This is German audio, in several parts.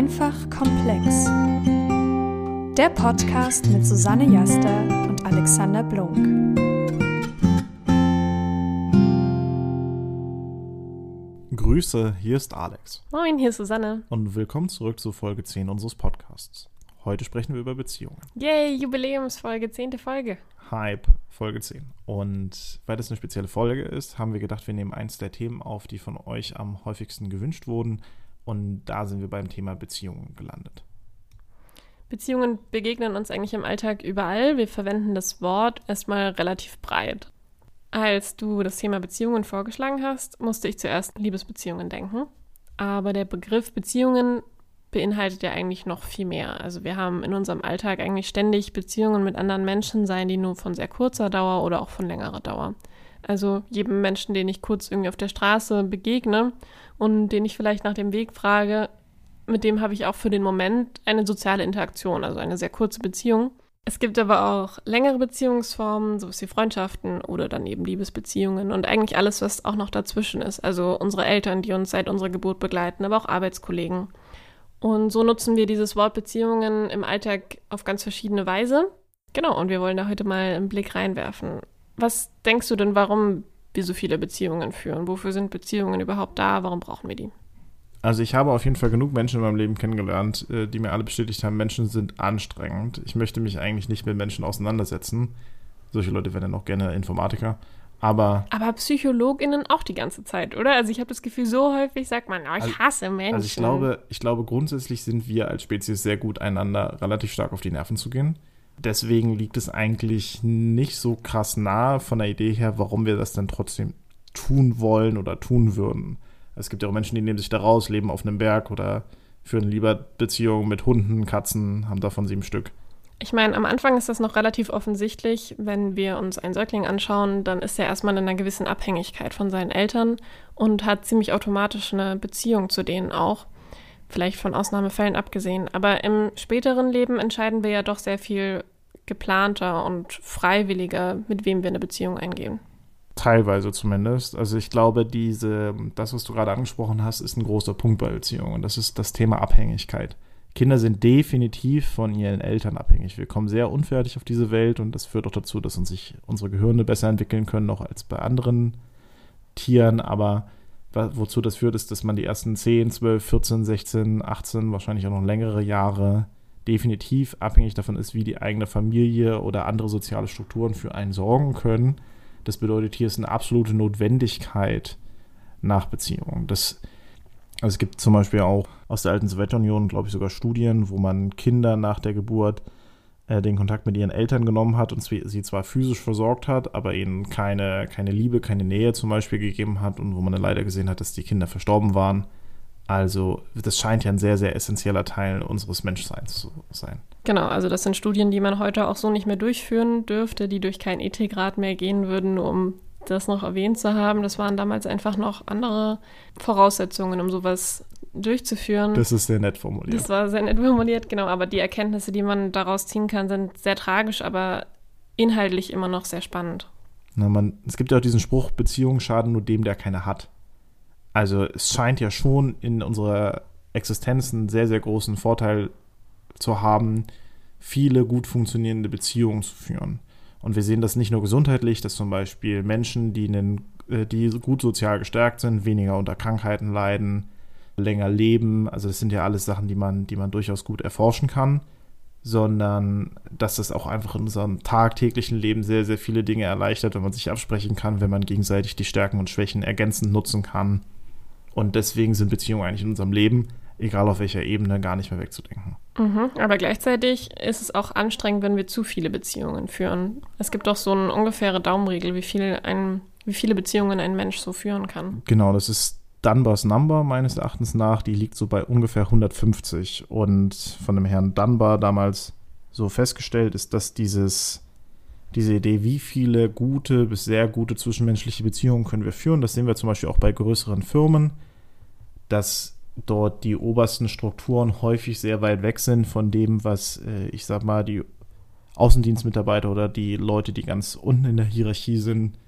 Einfach komplex. Der Podcast mit Susanne Jaster und Alexander Blunk. Grüße, hier ist Alex. Moin, hier ist Susanne. Und willkommen zurück zu Folge 10 unseres Podcasts. Heute sprechen wir über Beziehungen. Yay, Jubiläumsfolge, zehnte Folge. Hype, Folge 10. Und weil das eine spezielle Folge ist, haben wir gedacht, wir nehmen eins der Themen auf, die von euch am häufigsten gewünscht wurden. Und da sind wir beim Thema Beziehungen gelandet. Beziehungen begegnen uns eigentlich im Alltag überall. Wir verwenden das Wort erstmal relativ breit. Als du das Thema Beziehungen vorgeschlagen hast, musste ich zuerst Liebesbeziehungen denken. Aber der Begriff Beziehungen beinhaltet ja eigentlich noch viel mehr. Also wir haben in unserem Alltag eigentlich ständig Beziehungen mit anderen Menschen, seien die nur von sehr kurzer Dauer oder auch von längerer Dauer. Also jedem Menschen, den ich kurz irgendwie auf der Straße begegne und den ich vielleicht nach dem Weg frage, mit dem habe ich auch für den Moment eine soziale Interaktion, also eine sehr kurze Beziehung. Es gibt aber auch längere Beziehungsformen, sowas wie Freundschaften oder dann eben Liebesbeziehungen und eigentlich alles, was auch noch dazwischen ist. Also unsere Eltern, die uns seit unserer Geburt begleiten, aber auch Arbeitskollegen. Und so nutzen wir dieses Wort Beziehungen im Alltag auf ganz verschiedene Weise. Genau, und wir wollen da heute mal einen Blick reinwerfen. Was denkst du denn, warum wir so viele Beziehungen führen? Wofür sind Beziehungen überhaupt da? Warum brauchen wir die? Also ich habe auf jeden Fall genug Menschen in meinem Leben kennengelernt, äh, die mir alle bestätigt haben, Menschen sind anstrengend. Ich möchte mich eigentlich nicht mit Menschen auseinandersetzen. Solche Leute werden dann auch gerne Informatiker. Aber, Aber PsychologInnen auch die ganze Zeit, oder? Also ich habe das Gefühl, so häufig sagt man, oh, ich Also- hasse Menschen. also ich glaube, ich glaube, grundsätzlich sind wir als Spezies sehr gut, einander relativ stark auf die Nerven zu gehen. Deswegen liegt es eigentlich nicht so krass nahe von der Idee her, warum wir das dann trotzdem tun wollen oder tun würden. Es gibt ja auch Menschen, die nehmen sich da raus, leben auf einem Berg oder führen lieber Beziehungen mit Hunden, Katzen, haben davon sieben Stück. Ich meine, am Anfang ist das noch relativ offensichtlich. Wenn wir uns einen Säugling anschauen, dann ist er erstmal in einer gewissen Abhängigkeit von seinen Eltern und hat ziemlich automatisch eine Beziehung zu denen auch. Vielleicht von Ausnahmefällen abgesehen. Aber im späteren Leben entscheiden wir ja doch sehr viel geplanter und freiwilliger, mit wem wir eine Beziehung eingehen. Teilweise zumindest. Also ich glaube, diese, das, was du gerade angesprochen hast, ist ein großer Punkt bei Beziehungen. Und das ist das Thema Abhängigkeit. Kinder sind definitiv von ihren Eltern abhängig. Wir kommen sehr unfertig auf diese Welt und das führt auch dazu, dass uns sich unsere Gehirne besser entwickeln können, noch als bei anderen Tieren. Aber wozu das führt, ist, dass man die ersten 10, 12, 14, 16, 18, wahrscheinlich auch noch längere Jahre definitiv abhängig davon ist, wie die eigene Familie oder andere soziale Strukturen für einen sorgen können. Das bedeutet, hier ist eine absolute Notwendigkeit nach Beziehungen. Das, also es gibt zum Beispiel auch aus der alten Sowjetunion, glaube ich, sogar Studien, wo man Kinder nach der Geburt äh, den Kontakt mit ihren Eltern genommen hat und sie zwar physisch versorgt hat, aber ihnen keine, keine Liebe, keine Nähe zum Beispiel gegeben hat und wo man dann leider gesehen hat, dass die Kinder verstorben waren. Also das scheint ja ein sehr, sehr essentieller Teil unseres Menschseins zu sein. Genau, also das sind Studien, die man heute auch so nicht mehr durchführen dürfte, die durch keinen Ethikrat mehr gehen würden, um das noch erwähnt zu haben. Das waren damals einfach noch andere Voraussetzungen, um sowas durchzuführen. Das ist sehr nett formuliert. Das war sehr nett formuliert, genau. Aber die Erkenntnisse, die man daraus ziehen kann, sind sehr tragisch, aber inhaltlich immer noch sehr spannend. Na, man, es gibt ja auch diesen Spruch, Beziehungen schaden nur dem, der keine hat. Also es scheint ja schon in unserer Existenz einen sehr, sehr großen Vorteil zu haben, viele gut funktionierende Beziehungen zu führen. Und wir sehen das nicht nur gesundheitlich, dass zum Beispiel Menschen, die, einen, äh, die gut sozial gestärkt sind, weniger unter Krankheiten leiden, länger leben. Also das sind ja alles Sachen, die man, die man durchaus gut erforschen kann sondern dass das auch einfach in unserem tagtäglichen Leben sehr, sehr viele Dinge erleichtert, wenn man sich absprechen kann, wenn man gegenseitig die Stärken und Schwächen ergänzend nutzen kann. Und deswegen sind Beziehungen eigentlich in unserem Leben, egal auf welcher Ebene, gar nicht mehr wegzudenken. Mhm. Aber gleichzeitig ist es auch anstrengend, wenn wir zu viele Beziehungen führen. Es gibt doch so eine ungefähre Daumenregel, wie, viel ein, wie viele Beziehungen ein Mensch so führen kann. Genau, das ist Dunbars Number meines Erachtens nach, die liegt so bei ungefähr 150. Und von dem Herrn Dunbar damals so festgestellt ist, dass dieses, diese Idee, wie viele gute bis sehr gute zwischenmenschliche Beziehungen können wir führen, das sehen wir zum Beispiel auch bei größeren Firmen, dass dort die obersten Strukturen häufig sehr weit weg sind von dem, was, äh, ich sag mal, die Außendienstmitarbeiter oder die Leute, die ganz unten in der Hierarchie sind,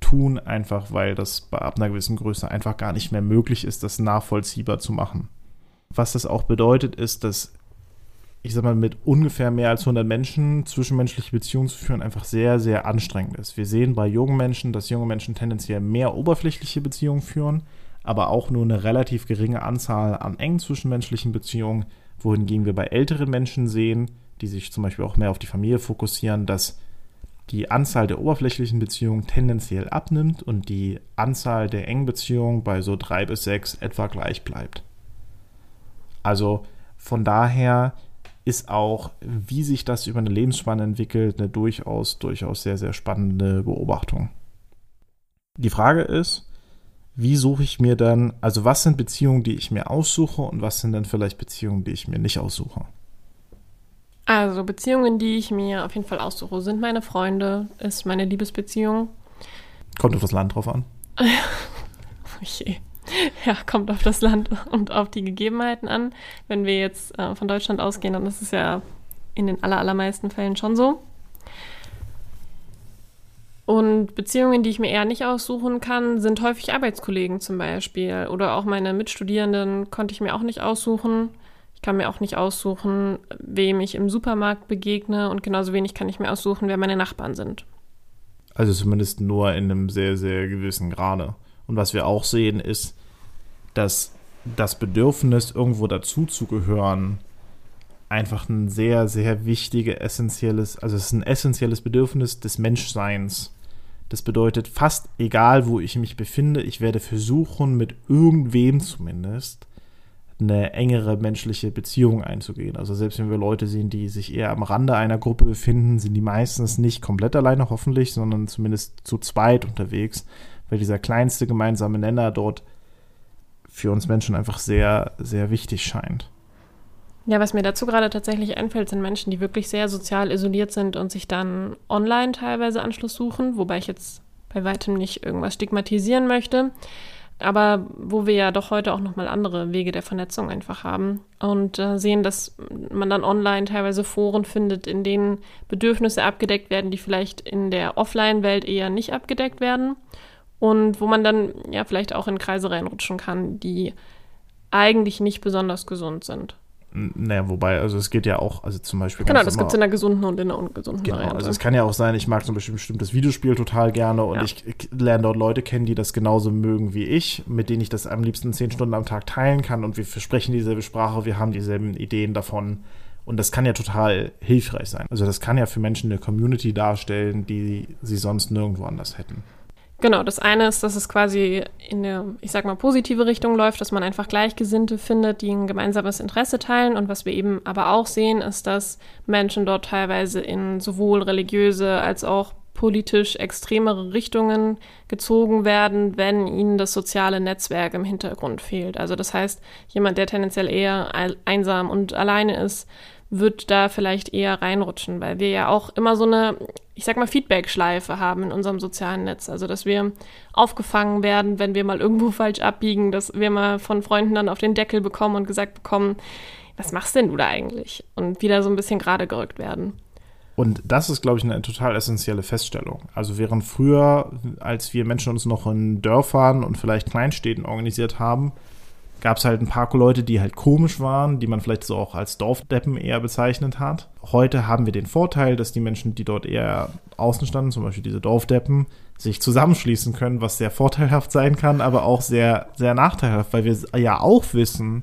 tun, einfach weil das bei ab einer gewissen Größe einfach gar nicht mehr möglich ist, das nachvollziehbar zu machen. Was das auch bedeutet, ist, dass ich sag mal, mit ungefähr mehr als 100 Menschen zwischenmenschliche Beziehungen zu führen, einfach sehr, sehr anstrengend ist. Wir sehen bei jungen Menschen, dass junge Menschen tendenziell mehr oberflächliche Beziehungen führen, aber auch nur eine relativ geringe Anzahl an engen zwischenmenschlichen Beziehungen, wohingegen wir bei älteren Menschen sehen, die sich zum Beispiel auch mehr auf die Familie fokussieren, dass die Anzahl der oberflächlichen Beziehungen tendenziell abnimmt und die Anzahl der engen Beziehungen bei so drei bis sechs etwa gleich bleibt. Also von daher ist auch, wie sich das über eine Lebensspanne entwickelt, eine durchaus, durchaus sehr, sehr spannende Beobachtung. Die Frage ist, wie suche ich mir dann, also was sind Beziehungen, die ich mir aussuche und was sind dann vielleicht Beziehungen, die ich mir nicht aussuche? Also Beziehungen, die ich mir auf jeden Fall aussuche, sind meine Freunde, ist meine Liebesbeziehung. Kommt auf das Land drauf an. okay. Ja, kommt auf das Land und auf die Gegebenheiten an. Wenn wir jetzt äh, von Deutschland ausgehen, dann ist es ja in den allermeisten Fällen schon so. Und Beziehungen, die ich mir eher nicht aussuchen kann, sind häufig Arbeitskollegen zum Beispiel. Oder auch meine Mitstudierenden konnte ich mir auch nicht aussuchen. Ich kann mir auch nicht aussuchen, wem ich im Supermarkt begegne und genauso wenig kann ich mir aussuchen, wer meine Nachbarn sind. Also zumindest nur in einem sehr, sehr gewissen Grade. Und was wir auch sehen, ist, dass das Bedürfnis, irgendwo dazuzugehören, einfach ein sehr, sehr wichtiges, essentielles, also es ist ein essentielles Bedürfnis des Menschseins. Das bedeutet, fast egal, wo ich mich befinde, ich werde versuchen, mit irgendwem zumindest eine engere menschliche Beziehung einzugehen. Also selbst wenn wir Leute sehen, die sich eher am Rande einer Gruppe befinden, sind die meistens nicht komplett alleine hoffentlich, sondern zumindest zu zweit unterwegs, weil dieser kleinste gemeinsame Nenner dort für uns Menschen einfach sehr, sehr wichtig scheint. Ja, was mir dazu gerade tatsächlich einfällt, sind Menschen, die wirklich sehr sozial isoliert sind und sich dann online teilweise Anschluss suchen, wobei ich jetzt bei weitem nicht irgendwas stigmatisieren möchte aber wo wir ja doch heute auch nochmal andere Wege der Vernetzung einfach haben und äh, sehen, dass man dann online teilweise Foren findet, in denen Bedürfnisse abgedeckt werden, die vielleicht in der Offline-Welt eher nicht abgedeckt werden und wo man dann ja vielleicht auch in Kreise reinrutschen kann, die eigentlich nicht besonders gesund sind. Naja, wobei, also es geht ja auch, also zum Beispiel. Genau, das gibt es in der gesunden und in der ungesunden genau, Variante. Also es kann ja auch sein, ich mag zum Beispiel ein bestimmtes Videospiel total gerne und ja. ich, ich lerne dort Leute kennen, die das genauso mögen wie ich, mit denen ich das am liebsten zehn Stunden am Tag teilen kann und wir sprechen dieselbe Sprache, wir haben dieselben Ideen davon. Und das kann ja total hilfreich sein. Also das kann ja für Menschen eine Community darstellen, die sie sonst nirgendwo anders hätten. Genau, das eine ist, dass es quasi in eine, ich sag mal, positive Richtung läuft, dass man einfach Gleichgesinnte findet, die ein gemeinsames Interesse teilen. Und was wir eben aber auch sehen, ist, dass Menschen dort teilweise in sowohl religiöse als auch politisch extremere Richtungen gezogen werden, wenn ihnen das soziale Netzwerk im Hintergrund fehlt. Also das heißt, jemand, der tendenziell eher einsam und alleine ist, wird da vielleicht eher reinrutschen, weil wir ja auch immer so eine, ich sag mal, Feedback-Schleife haben in unserem sozialen Netz. Also, dass wir aufgefangen werden, wenn wir mal irgendwo falsch abbiegen, dass wir mal von Freunden dann auf den Deckel bekommen und gesagt bekommen, was machst denn du da eigentlich? Und wieder so ein bisschen gerade gerückt werden. Und das ist, glaube ich, eine total essentielle Feststellung. Also während früher, als wir Menschen uns noch in Dörfern und vielleicht Kleinstädten organisiert haben, gab es halt ein paar Leute, die halt komisch waren, die man vielleicht so auch als Dorfdeppen eher bezeichnet hat. Heute haben wir den Vorteil, dass die Menschen, die dort eher außen standen, zum Beispiel diese Dorfdeppen, sich zusammenschließen können, was sehr vorteilhaft sein kann, aber auch sehr, sehr nachteilhaft, weil wir ja auch wissen,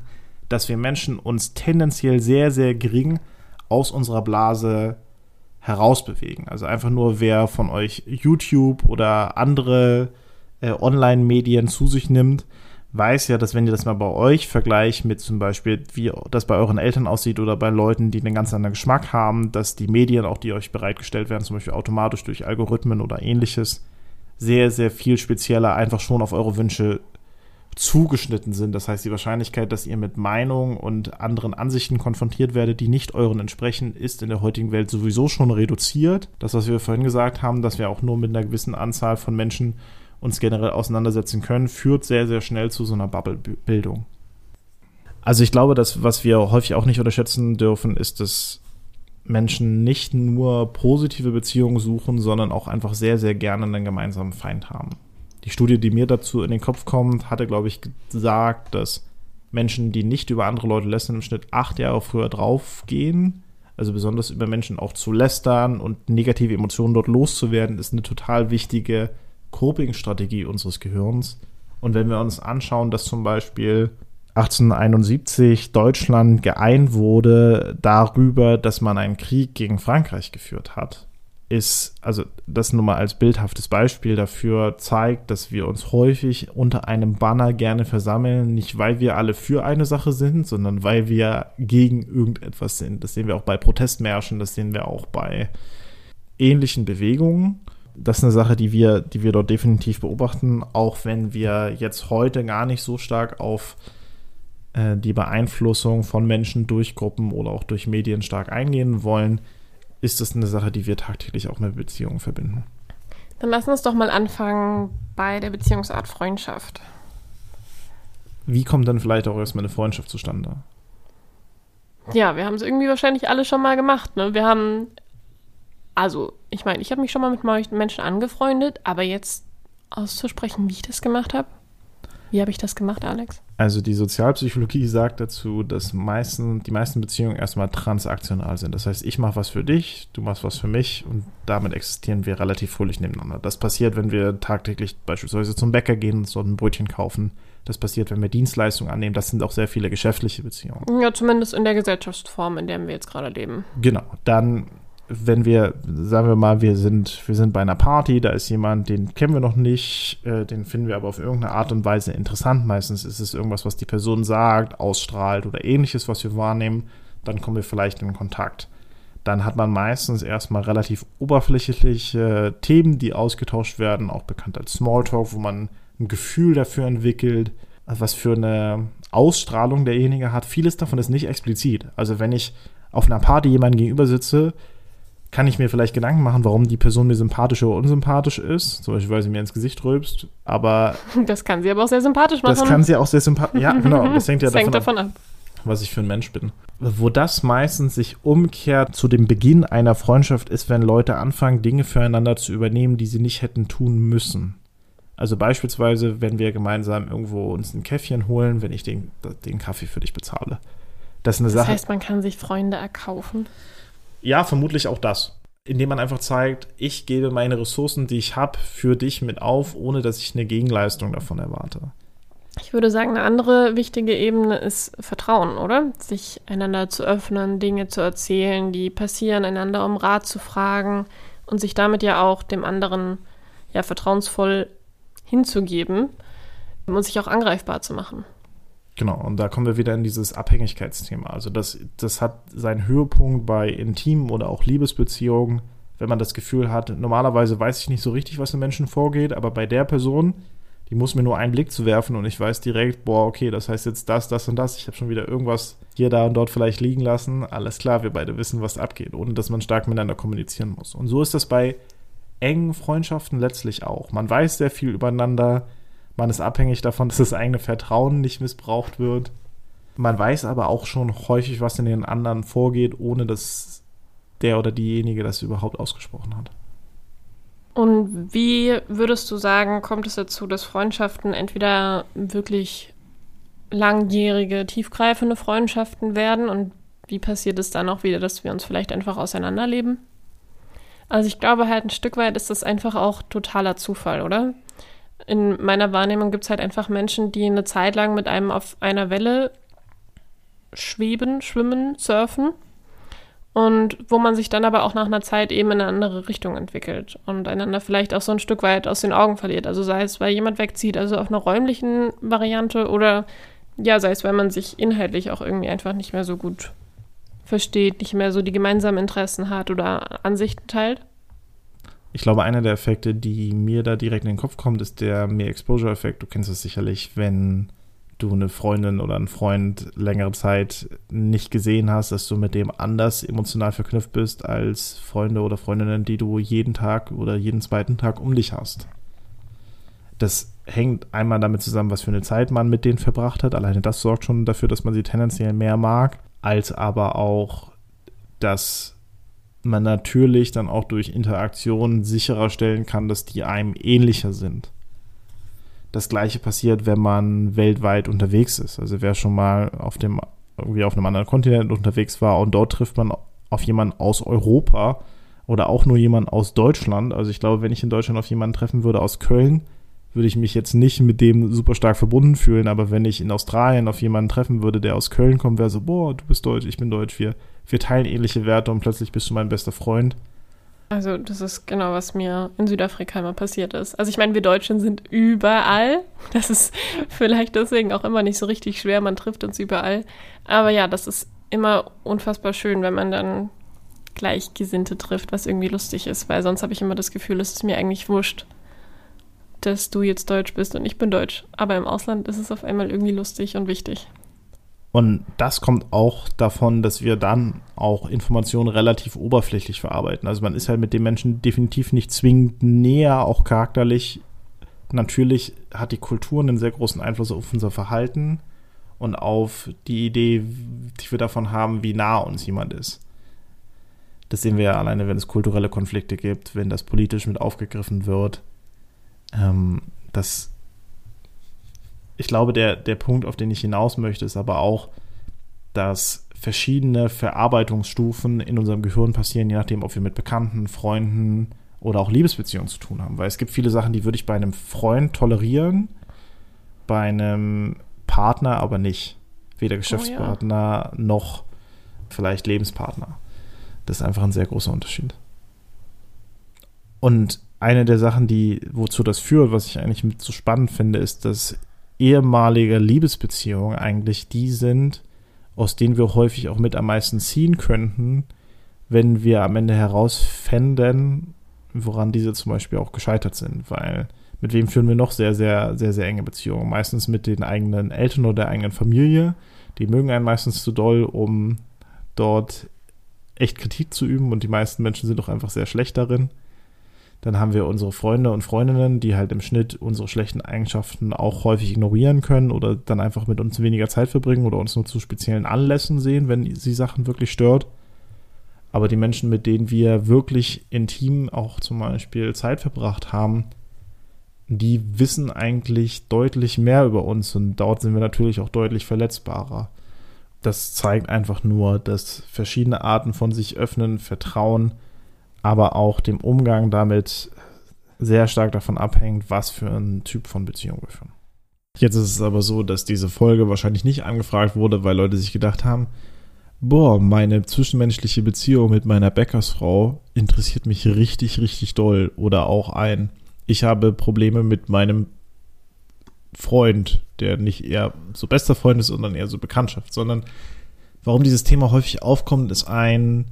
dass wir Menschen uns tendenziell sehr, sehr gering aus unserer Blase herausbewegen. Also einfach nur, wer von euch YouTube oder andere äh, Online-Medien zu sich nimmt, weiß ja, dass wenn ihr das mal bei euch vergleicht mit zum Beispiel, wie das bei euren Eltern aussieht oder bei Leuten, die einen ganz anderen Geschmack haben, dass die Medien, auch die euch bereitgestellt werden, zum Beispiel automatisch durch Algorithmen oder ähnliches, sehr, sehr viel spezieller einfach schon auf eure Wünsche zugeschnitten sind. Das heißt, die Wahrscheinlichkeit, dass ihr mit Meinungen und anderen Ansichten konfrontiert werdet, die nicht euren entsprechen, ist in der heutigen Welt sowieso schon reduziert. Das, was wir vorhin gesagt haben, dass wir auch nur mit einer gewissen Anzahl von Menschen uns generell auseinandersetzen können, führt sehr, sehr schnell zu so einer Bubble-Bildung. Also ich glaube, dass was wir häufig auch nicht unterschätzen dürfen, ist, dass Menschen nicht nur positive Beziehungen suchen, sondern auch einfach sehr, sehr gerne einen gemeinsamen Feind haben. Die Studie, die mir dazu in den Kopf kommt, hatte, glaube ich, gesagt, dass Menschen, die nicht über andere Leute lästern, im Schnitt acht Jahre früher draufgehen. Also besonders über Menschen auch zu lästern und negative Emotionen dort loszuwerden, ist eine total wichtige Coping-Strategie unseres Gehirns. Und wenn wir uns anschauen, dass zum Beispiel 1871 Deutschland geeint wurde darüber, dass man einen Krieg gegen Frankreich geführt hat, ist, also das nur mal als bildhaftes Beispiel dafür zeigt, dass wir uns häufig unter einem Banner gerne versammeln, nicht weil wir alle für eine Sache sind, sondern weil wir gegen irgendetwas sind. Das sehen wir auch bei Protestmärschen, das sehen wir auch bei ähnlichen Bewegungen. Das ist eine Sache, die wir, die wir dort definitiv beobachten, auch wenn wir jetzt heute gar nicht so stark auf äh, die Beeinflussung von Menschen durch Gruppen oder auch durch Medien stark eingehen wollen, ist das eine Sache, die wir tagtäglich auch mit Beziehungen verbinden. Dann lass uns doch mal anfangen bei der Beziehungsart Freundschaft. Wie kommt dann vielleicht auch erstmal eine Freundschaft zustande? Ja, wir haben es irgendwie wahrscheinlich alle schon mal gemacht. Ne? Wir haben, also ich meine, ich habe mich schon mal mit Menschen angefreundet, aber jetzt auszusprechen, wie ich das gemacht habe, wie habe ich das gemacht, Alex? Also die Sozialpsychologie sagt dazu, dass meisten, die meisten Beziehungen erstmal transaktional sind. Das heißt, ich mache was für dich, du machst was für mich und damit existieren wir relativ fröhlich nebeneinander. Das passiert, wenn wir tagtäglich beispielsweise zum Bäcker gehen und so ein Brötchen kaufen. Das passiert, wenn wir Dienstleistungen annehmen. Das sind auch sehr viele geschäftliche Beziehungen. Ja, zumindest in der Gesellschaftsform, in der wir jetzt gerade leben. Genau. Dann wenn wir, sagen wir mal, wir sind, wir sind bei einer Party, da ist jemand, den kennen wir noch nicht, äh, den finden wir aber auf irgendeine Art und Weise interessant. Meistens ist es irgendwas, was die Person sagt, ausstrahlt oder ähnliches, was wir wahrnehmen. Dann kommen wir vielleicht in Kontakt. Dann hat man meistens erstmal relativ oberflächliche Themen, die ausgetauscht werden, auch bekannt als Smalltalk, wo man ein Gefühl dafür entwickelt, was für eine Ausstrahlung derjenige hat. Vieles davon ist nicht explizit. Also wenn ich auf einer Party jemanden gegenüber sitze, kann ich mir vielleicht Gedanken machen, warum die Person mir sympathisch oder unsympathisch ist. Zum Beispiel, weil sie mir ins Gesicht rülpst. Aber. Das kann sie aber auch sehr sympathisch machen. Das kann sie auch sehr sympathisch. Ja, genau. Das hängt ja das hängt davon, ab, ab, was ich für ein Mensch bin. Wo das meistens sich umkehrt zu dem Beginn einer Freundschaft ist, wenn Leute anfangen, Dinge füreinander zu übernehmen, die sie nicht hätten tun müssen. Also beispielsweise, wenn wir gemeinsam irgendwo uns ein Käffchen holen, wenn ich den, den Kaffee für dich bezahle. Das ist eine das Sache. Das heißt, man kann sich Freunde erkaufen. Ja, vermutlich auch das. Indem man einfach zeigt, ich gebe meine Ressourcen, die ich habe, für dich mit auf, ohne dass ich eine Gegenleistung davon erwarte. Ich würde sagen, eine andere wichtige Ebene ist Vertrauen, oder? Sich einander zu öffnen, Dinge zu erzählen, die passieren, einander um Rat zu fragen und sich damit ja auch dem anderen ja vertrauensvoll hinzugeben und sich auch angreifbar zu machen. Genau, und da kommen wir wieder in dieses Abhängigkeitsthema. Also das, das hat seinen Höhepunkt bei intimen oder auch Liebesbeziehungen, wenn man das Gefühl hat, normalerweise weiß ich nicht so richtig, was im Menschen vorgeht, aber bei der Person, die muss mir nur einen Blick zu werfen und ich weiß direkt, boah, okay, das heißt jetzt das, das und das. Ich habe schon wieder irgendwas hier, da und dort vielleicht liegen lassen. Alles klar, wir beide wissen, was abgeht, ohne dass man stark miteinander kommunizieren muss. Und so ist das bei engen Freundschaften letztlich auch. Man weiß sehr viel übereinander man ist abhängig davon, dass das eigene Vertrauen nicht missbraucht wird. Man weiß aber auch schon häufig, was in den anderen vorgeht, ohne dass der oder diejenige das überhaupt ausgesprochen hat. Und wie würdest du sagen, kommt es dazu, dass Freundschaften entweder wirklich langjährige, tiefgreifende Freundschaften werden und wie passiert es dann auch wieder, dass wir uns vielleicht einfach auseinanderleben? Also ich glaube halt ein Stück weit ist das einfach auch totaler Zufall, oder? In meiner Wahrnehmung gibt es halt einfach Menschen, die eine Zeit lang mit einem auf einer Welle schweben, schwimmen, surfen und wo man sich dann aber auch nach einer Zeit eben in eine andere Richtung entwickelt und einander vielleicht auch so ein Stück weit aus den Augen verliert. Also sei es, weil jemand wegzieht, also auf einer räumlichen Variante oder ja, sei es, weil man sich inhaltlich auch irgendwie einfach nicht mehr so gut versteht, nicht mehr so die gemeinsamen Interessen hat oder Ansichten teilt. Ich glaube, einer der Effekte, die mir da direkt in den Kopf kommt, ist der Mehr-Exposure-Effekt. Du kennst es sicherlich, wenn du eine Freundin oder einen Freund längere Zeit nicht gesehen hast, dass du mit dem anders emotional verknüpft bist als Freunde oder Freundinnen, die du jeden Tag oder jeden zweiten Tag um dich hast. Das hängt einmal damit zusammen, was für eine Zeit man mit denen verbracht hat. Alleine das sorgt schon dafür, dass man sie tendenziell mehr mag, als aber auch, dass man natürlich dann auch durch Interaktion sicherer stellen kann, dass die einem ähnlicher sind. das gleiche passiert, wenn man weltweit unterwegs ist. Also wer schon mal auf dem irgendwie auf einem anderen Kontinent unterwegs war und dort trifft man auf jemanden aus Europa oder auch nur jemanden aus Deutschland. Also ich glaube, wenn ich in Deutschland auf jemanden treffen würde aus Köln, würde ich mich jetzt nicht mit dem super stark verbunden fühlen, aber wenn ich in Australien auf jemanden treffen würde, der aus Köln kommt, wäre so, boah, du bist Deutsch, ich bin Deutsch, wir, wir teilen ähnliche Werte und plötzlich bist du mein bester Freund. Also das ist genau, was mir in Südafrika immer passiert ist. Also ich meine, wir Deutschen sind überall. Das ist vielleicht deswegen auch immer nicht so richtig schwer, man trifft uns überall. Aber ja, das ist immer unfassbar schön, wenn man dann Gleichgesinnte trifft, was irgendwie lustig ist, weil sonst habe ich immer das Gefühl, es ist mir eigentlich wurscht, dass du jetzt Deutsch bist und ich bin Deutsch. Aber im Ausland ist es auf einmal irgendwie lustig und wichtig. Und das kommt auch davon, dass wir dann auch Informationen relativ oberflächlich verarbeiten. Also man ist halt mit dem Menschen definitiv nicht zwingend näher, auch charakterlich. Natürlich hat die Kultur einen sehr großen Einfluss auf unser Verhalten und auf die Idee, die wir davon haben, wie nah uns jemand ist. Das sehen wir ja alleine, wenn es kulturelle Konflikte gibt, wenn das politisch mit aufgegriffen wird. Ähm, das, ich glaube, der, der Punkt, auf den ich hinaus möchte, ist aber auch, dass verschiedene Verarbeitungsstufen in unserem Gehirn passieren, je nachdem, ob wir mit Bekannten, Freunden oder auch Liebesbeziehungen zu tun haben. Weil es gibt viele Sachen, die würde ich bei einem Freund tolerieren, bei einem Partner aber nicht. Weder Geschäftspartner oh ja. noch vielleicht Lebenspartner. Das ist einfach ein sehr großer Unterschied. Und eine der Sachen, die, wozu das führt, was ich eigentlich mit so spannend finde, ist, dass ehemalige Liebesbeziehungen eigentlich die sind, aus denen wir häufig auch mit am meisten ziehen könnten, wenn wir am Ende herausfänden, woran diese zum Beispiel auch gescheitert sind. Weil mit wem führen wir noch sehr, sehr, sehr, sehr enge Beziehungen? Meistens mit den eigenen Eltern oder der eigenen Familie. Die mögen einen meistens zu doll, um dort echt Kritik zu üben und die meisten Menschen sind doch einfach sehr schlecht darin. Dann haben wir unsere Freunde und Freundinnen, die halt im Schnitt unsere schlechten Eigenschaften auch häufig ignorieren können oder dann einfach mit uns weniger Zeit verbringen oder uns nur zu speziellen Anlässen sehen, wenn sie Sachen wirklich stört. Aber die Menschen, mit denen wir wirklich intim auch zum Beispiel Zeit verbracht haben, die wissen eigentlich deutlich mehr über uns und dort sind wir natürlich auch deutlich verletzbarer. Das zeigt einfach nur, dass verschiedene Arten von sich öffnen, Vertrauen, aber auch dem Umgang damit sehr stark davon abhängt, was für ein Typ von Beziehung wir führen. Jetzt ist es aber so, dass diese Folge wahrscheinlich nicht angefragt wurde, weil Leute sich gedacht haben, boah, meine zwischenmenschliche Beziehung mit meiner Bäckersfrau interessiert mich richtig, richtig doll. Oder auch ein, ich habe Probleme mit meinem Freund, der nicht eher so bester Freund ist, sondern eher so Bekanntschaft, sondern warum dieses Thema häufig aufkommt, ist ein,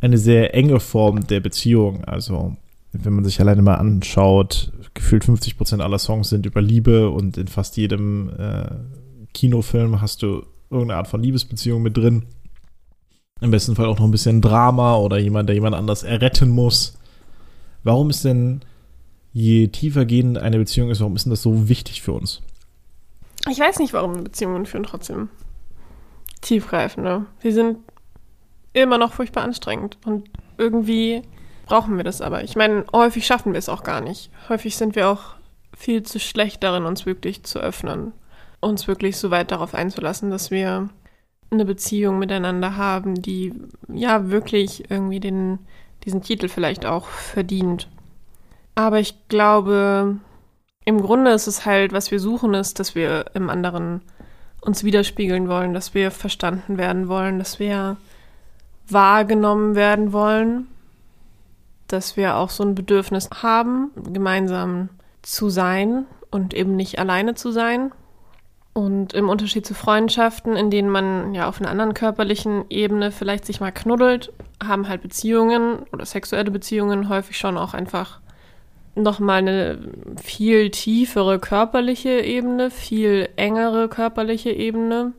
eine sehr enge Form der Beziehung. Also, wenn man sich alleine mal anschaut, gefühlt 50 Prozent aller Songs sind über Liebe und in fast jedem äh, Kinofilm hast du irgendeine Art von Liebesbeziehung mit drin. Im besten Fall auch noch ein bisschen Drama oder jemand, der jemand anders erretten muss. Warum ist denn, je tiefer gehend eine Beziehung ist, warum ist denn das so wichtig für uns? Ich weiß nicht, warum Beziehungen führen trotzdem tiefgreifende. Sie sind immer noch furchtbar anstrengend und irgendwie brauchen wir das aber. Ich meine, häufig schaffen wir es auch gar nicht. Häufig sind wir auch viel zu schlecht darin, uns wirklich zu öffnen, uns wirklich so weit darauf einzulassen, dass wir eine Beziehung miteinander haben, die ja wirklich irgendwie den, diesen Titel vielleicht auch verdient. Aber ich glaube, im Grunde ist es halt, was wir suchen, ist, dass wir im anderen uns widerspiegeln wollen, dass wir verstanden werden wollen, dass wir wahrgenommen werden wollen, dass wir auch so ein Bedürfnis haben, gemeinsam zu sein und eben nicht alleine zu sein. Und im Unterschied zu Freundschaften, in denen man ja auf einer anderen körperlichen Ebene vielleicht sich mal knuddelt, haben halt Beziehungen oder sexuelle Beziehungen häufig schon auch einfach nochmal eine viel tiefere körperliche Ebene, viel engere körperliche Ebene,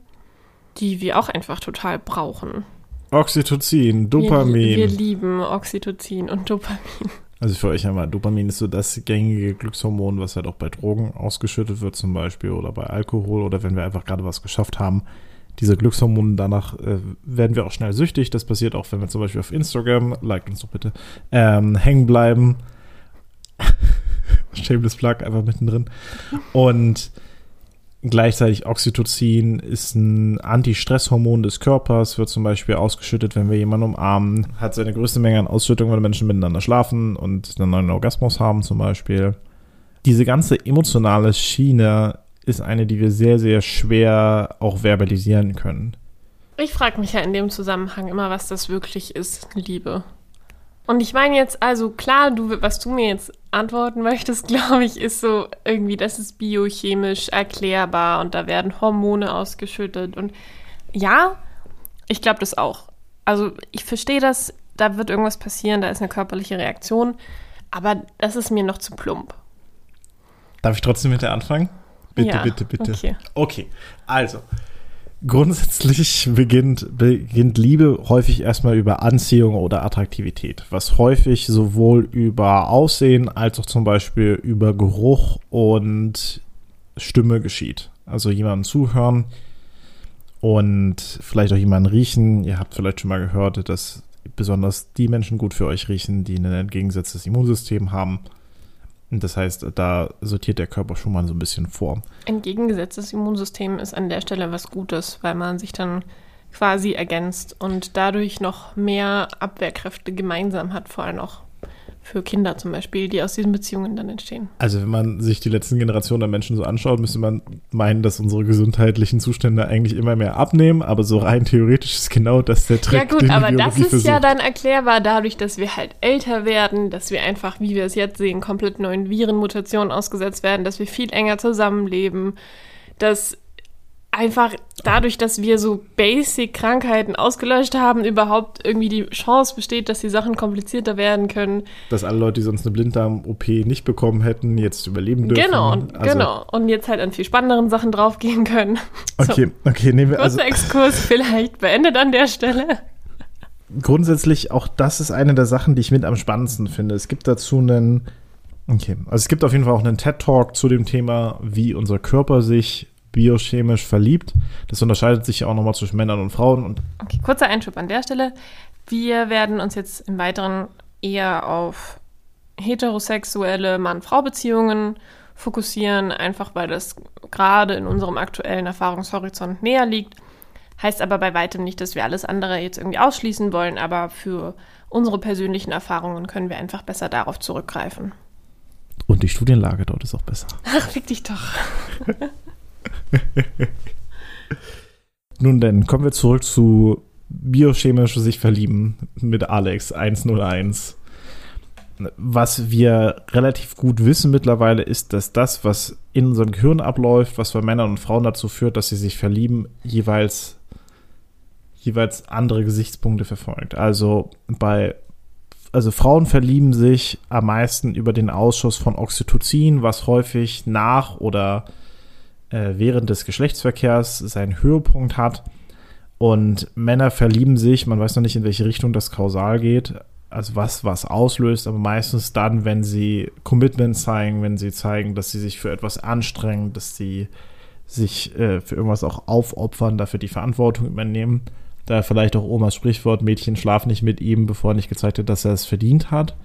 die wir auch einfach total brauchen. Oxytocin, Dopamin. Wir, wir lieben Oxytocin und Dopamin. Also für euch einmal, Dopamin ist so das gängige Glückshormon, was halt auch bei Drogen ausgeschüttet wird zum Beispiel oder bei Alkohol oder wenn wir einfach gerade was geschafft haben. Diese Glückshormone, danach äh, werden wir auch schnell süchtig. Das passiert auch, wenn wir zum Beispiel auf Instagram, like uns doch bitte, ähm, hängen bleiben. Shameless Plug einfach mittendrin. Und gleichzeitig Oxytocin ist ein Antistresshormon des Körpers, wird zum Beispiel ausgeschüttet, wenn wir jemanden umarmen, hat seine größte Menge an Ausschüttung, wenn Menschen miteinander schlafen und einen neuen Orgasmus haben zum Beispiel. Diese ganze emotionale Schiene ist eine, die wir sehr, sehr schwer auch verbalisieren können. Ich frage mich ja in dem Zusammenhang immer, was das wirklich ist, Liebe. Und ich meine jetzt, also klar, du, was du mir jetzt antworten möchtest, glaube ich, ist so irgendwie, das ist biochemisch erklärbar und da werden Hormone ausgeschüttet. Und ja, ich glaube das auch. Also ich verstehe das, da wird irgendwas passieren, da ist eine körperliche Reaktion, aber das ist mir noch zu plump. Darf ich trotzdem mit der anfangen? Bitte, Ja, bitte, bitte. okay. okay, also. Grundsätzlich beginnt, beginnt Liebe häufig erstmal über Anziehung oder Attraktivität, was häufig sowohl über Aussehen als auch zum Beispiel über Geruch und Stimme geschieht. Also jemandem zuhören und vielleicht auch jemanden riechen. Ihr habt vielleicht schon mal gehört, dass besonders die Menschen gut für euch riechen, die ein entgegengesetztes Immunsystem haben. Das heißt, da sortiert der Körper schon mal so ein bisschen vor. Entgegengesetztes Immunsystem ist an der Stelle was Gutes, weil man sich dann quasi ergänzt und dadurch noch mehr Abwehrkräfte gemeinsam hat, vor allem auch für Kinder zum Beispiel, die aus diesen Beziehungen dann entstehen. Also wenn man sich die letzten Generationen der Menschen so anschaut, müsste man meinen, dass unsere gesundheitlichen Zustände eigentlich immer mehr abnehmen, aber so rein theoretisch ist genau das der Trick. Ja gut, aber das ist ja versucht. dann erklärbar dadurch, dass wir halt älter werden, dass wir einfach, wie wir es jetzt sehen, komplett neuen Virenmutationen ausgesetzt werden, dass wir viel enger zusammenleben, dass einfach dadurch, dass wir so Basic-Krankheiten ausgelöscht haben, überhaupt irgendwie die Chance besteht, dass die Sachen komplizierter werden können. dass alle Leute, die sonst eine Blinddarm-OP nicht bekommen hätten, jetzt überleben dürfen. Genau, Also, genau. Und jetzt halt an viel spannenderen Sachen draufgehen können. So, Okay, okay, nehmen wir also kurzer Exkurs vielleicht beendet an der Stelle. grundsätzlich auch das ist eine der Sachen, die ich mit am spannendsten finde. Es gibt dazu einen, okay, also es gibt auf jeden Fall auch einen TED-Talk zu dem Thema, wie unser Körper sich biochemisch verliebt. Das unterscheidet sich ja auch nochmal zwischen Männern und Frauen und Okay, kurzer Einschub an der Stelle. Wir werden uns jetzt im Weiteren eher auf heterosexuelle Mann-Frau-Beziehungen fokussieren, einfach weil das gerade in unserem aktuellen Erfahrungshorizont näher liegt. Heißt aber bei weitem nicht, dass wir alles andere jetzt irgendwie ausschließen wollen, aber für unsere persönlichen Erfahrungen können wir einfach besser darauf zurückgreifen. Und die Studienlage dort ist auch besser. Ach, fick dich doch. Nun denn, kommen wir zurück zu biochemisch sich verlieben mit Alex 101. Was wir relativ gut wissen mittlerweile ist, dass das, was in unserem Gehirn abläuft, was bei Männern und Frauen dazu führt, dass sie sich verlieben, jeweils, jeweils andere Gesichtspunkte verfolgt. Also bei also Frauen verlieben sich am meisten über den Ausschuss von Oxytocin, was häufig nach oder äh, während des Geschlechtsverkehrs seinen Höhepunkt hat. Und Männer verlieben sich, man weiß noch nicht, in welche Richtung das kausal geht, also was was auslöst, aber meistens dann, wenn sie Commitment zeigen, wenn sie zeigen, dass sie sich für etwas anstrengen, dass sie sich äh, für irgendwas auch aufopfern, dafür die Verantwortung übernehmen. Da vielleicht auch Omas Sprichwort, Mädchen schlaf nicht mit ihm, bevor er nicht gezeigt hat, dass er es verdient hat.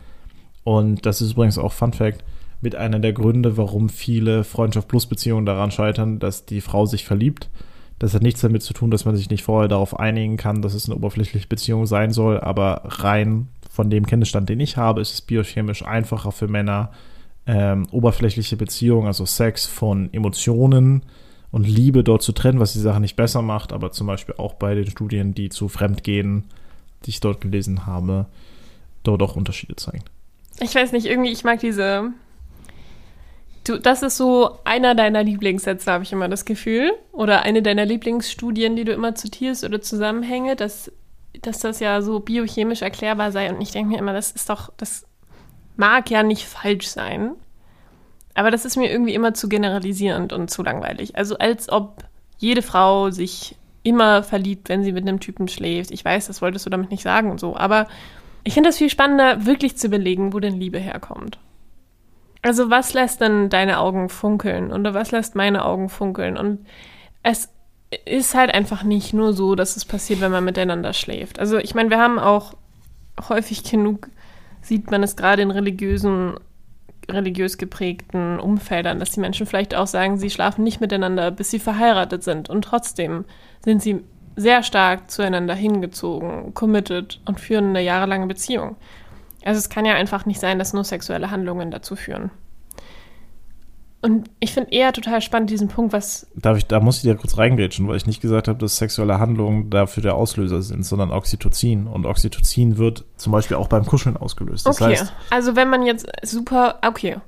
Und das ist übrigens auch Fun Fact, mit einer der Gründe, warum viele Freundschaft Plus Beziehungen daran scheitern, dass die Frau sich verliebt. Das hat nichts damit zu tun, dass man sich nicht vorher darauf einigen kann, dass es eine oberflächliche Beziehung sein soll, aber rein von dem Kenntnisstand, den ich habe, ist es biochemisch einfacher für Männer, ähm, oberflächliche Beziehungen, also Sex von Emotionen und Liebe dort zu trennen, was die Sache nicht besser macht, aber zum Beispiel auch bei den Studien, die zu Fremdgehen, die ich dort gelesen habe, dort auch Unterschiede zeigen. Ich weiß nicht, irgendwie, ich mag diese. Du, das ist so einer deiner Lieblingssätze, habe ich immer das Gefühl. Oder eine deiner Lieblingsstudien, die du immer zitierst oder Zusammenhänge, dass, dass das ja so biochemisch erklärbar sei. Und ich denke mir immer, das ist doch, das mag ja nicht falsch sein. Aber das ist mir irgendwie immer zu generalisierend und zu langweilig. Also als ob jede Frau sich immer verliebt, wenn sie mit einem Typen schläft. Ich weiß, das wolltest du damit nicht sagen und so. Aber ich finde das viel spannender, wirklich zu überlegen, wo denn Liebe herkommt. Also was lässt denn deine Augen funkeln oder was lässt meine Augen funkeln? Und es ist halt einfach nicht nur so, dass es passiert, wenn man miteinander schläft. Also ich meine, wir haben auch häufig genug, sieht man es gerade in religiösen religiös geprägten Umfeldern, dass die Menschen vielleicht auch sagen, sie schlafen nicht miteinander, bis sie verheiratet sind. Und trotzdem sind sie sehr stark zueinander hingezogen, committed und führen eine jahrelange Beziehung. Also es kann ja einfach nicht sein, dass nur sexuelle Handlungen dazu führen. Und ich finde eher total spannend diesen Punkt, was. Darf ich, da muss ich dir kurz reingrätschen, weil ich nicht gesagt habe, dass sexuelle Handlungen dafür der Auslöser sind, sondern Oxytocin. Und Oxytocin wird zum Beispiel auch beim Kuscheln ausgelöst. Das okay, heißt, also wenn man jetzt super. Okay.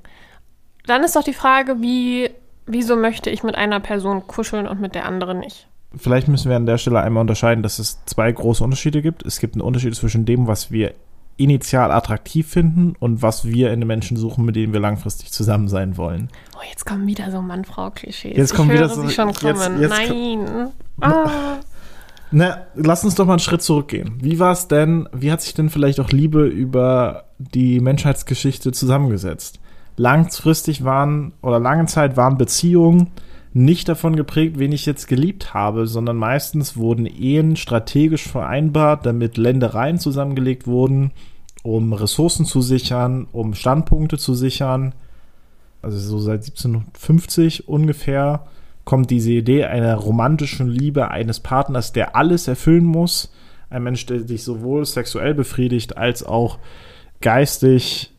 Dann ist doch die Frage, wie, wieso möchte ich mit einer Person kuscheln und mit der anderen nicht? vielleicht müssen wir an der Stelle einmal unterscheiden, dass es zwei große Unterschiede gibt. Es gibt einen Unterschied zwischen dem, was wir initial attraktiv finden und was wir in den Menschen suchen, mit denen wir langfristig zusammen sein wollen. Oh, jetzt kommen wieder so Mann-Frau-Klischees. Jetzt kommen ich wieder so- sie schon jetzt- kommen. jetzt Nein. Ah. Na, lass uns doch mal einen Schritt zurückgehen. Wie war es denn, wie hat sich denn vielleicht auch Liebe über die Menschheitsgeschichte zusammengesetzt? Langfristig waren oder lange Zeit waren Beziehungen nicht davon geprägt, wen ich jetzt geliebt habe, sondern meistens wurden Ehen strategisch vereinbart, damit Ländereien zusammengelegt wurden, um Ressourcen zu sichern, um Standpunkte zu sichern. Also so seit 1750 ungefähr kommt diese Idee einer romantischen Liebe eines Partners, der alles erfüllen muss. Ein Mensch, der dich sowohl sexuell befriedigt als auch geistig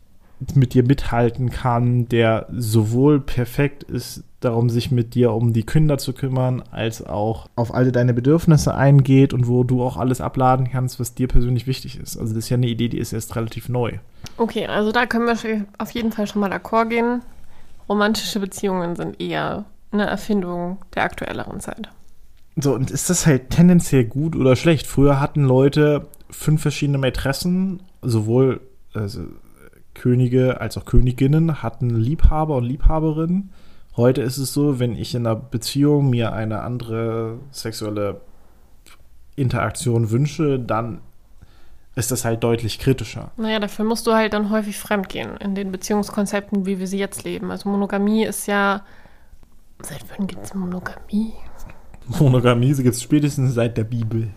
mit dir mithalten kann, der sowohl perfekt ist, darum sich mit dir um die Kinder zu kümmern, als auch auf alle deine Bedürfnisse eingeht und wo du auch alles abladen kannst, was dir persönlich wichtig ist. Also das ist ja eine Idee, die ist erst relativ neu. Okay, also da können wir auf jeden Fall schon mal d'accord gehen. Romantische Beziehungen sind eher eine Erfindung der aktuelleren Zeit. So, und ist das halt tendenziell gut oder schlecht? Früher hatten Leute fünf verschiedene Mätressen, sowohl also, Könige als auch Königinnen hatten Liebhaber und Liebhaberinnen. Heute ist es so, wenn ich in einer Beziehung mir eine andere sexuelle Interaktion wünsche, dann ist das halt deutlich kritischer. Naja, dafür musst du halt dann häufig fremdgehen in den Beziehungskonzepten, wie wir sie jetzt leben. Also Monogamie ist ja. Seit wann gibt es Monogamie? Monogamie gibt es spätestens seit der Bibel.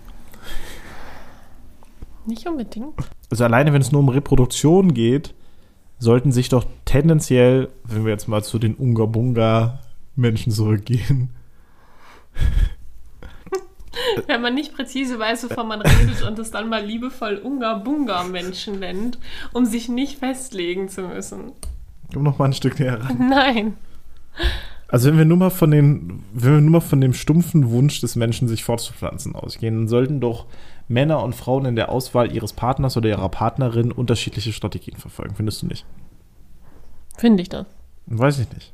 Nicht unbedingt. also alleine wenn es nur um Reproduktion geht, sollten sich doch tendenziell, wenn wir jetzt mal zu den Unga-Bunga-Menschen zurückgehen, Wenn man nicht präzise weiß, wovon man redet und es dann mal liebevoll Unga-Bunga-Menschen nennt, um sich nicht festlegen zu müssen. komm noch mal ein Stück näher ran. Nein. Also wenn wir nur mal von den, wenn wir nur mal von dem stumpfen Wunsch des Menschen, sich fortzupflanzen, ausgehen, dann sollten doch Männer und Frauen in der Auswahl ihres Partners oder ihrer Partnerin unterschiedliche Strategien verfolgen. Findest du nicht? Finde ich das. Weiß ich nicht.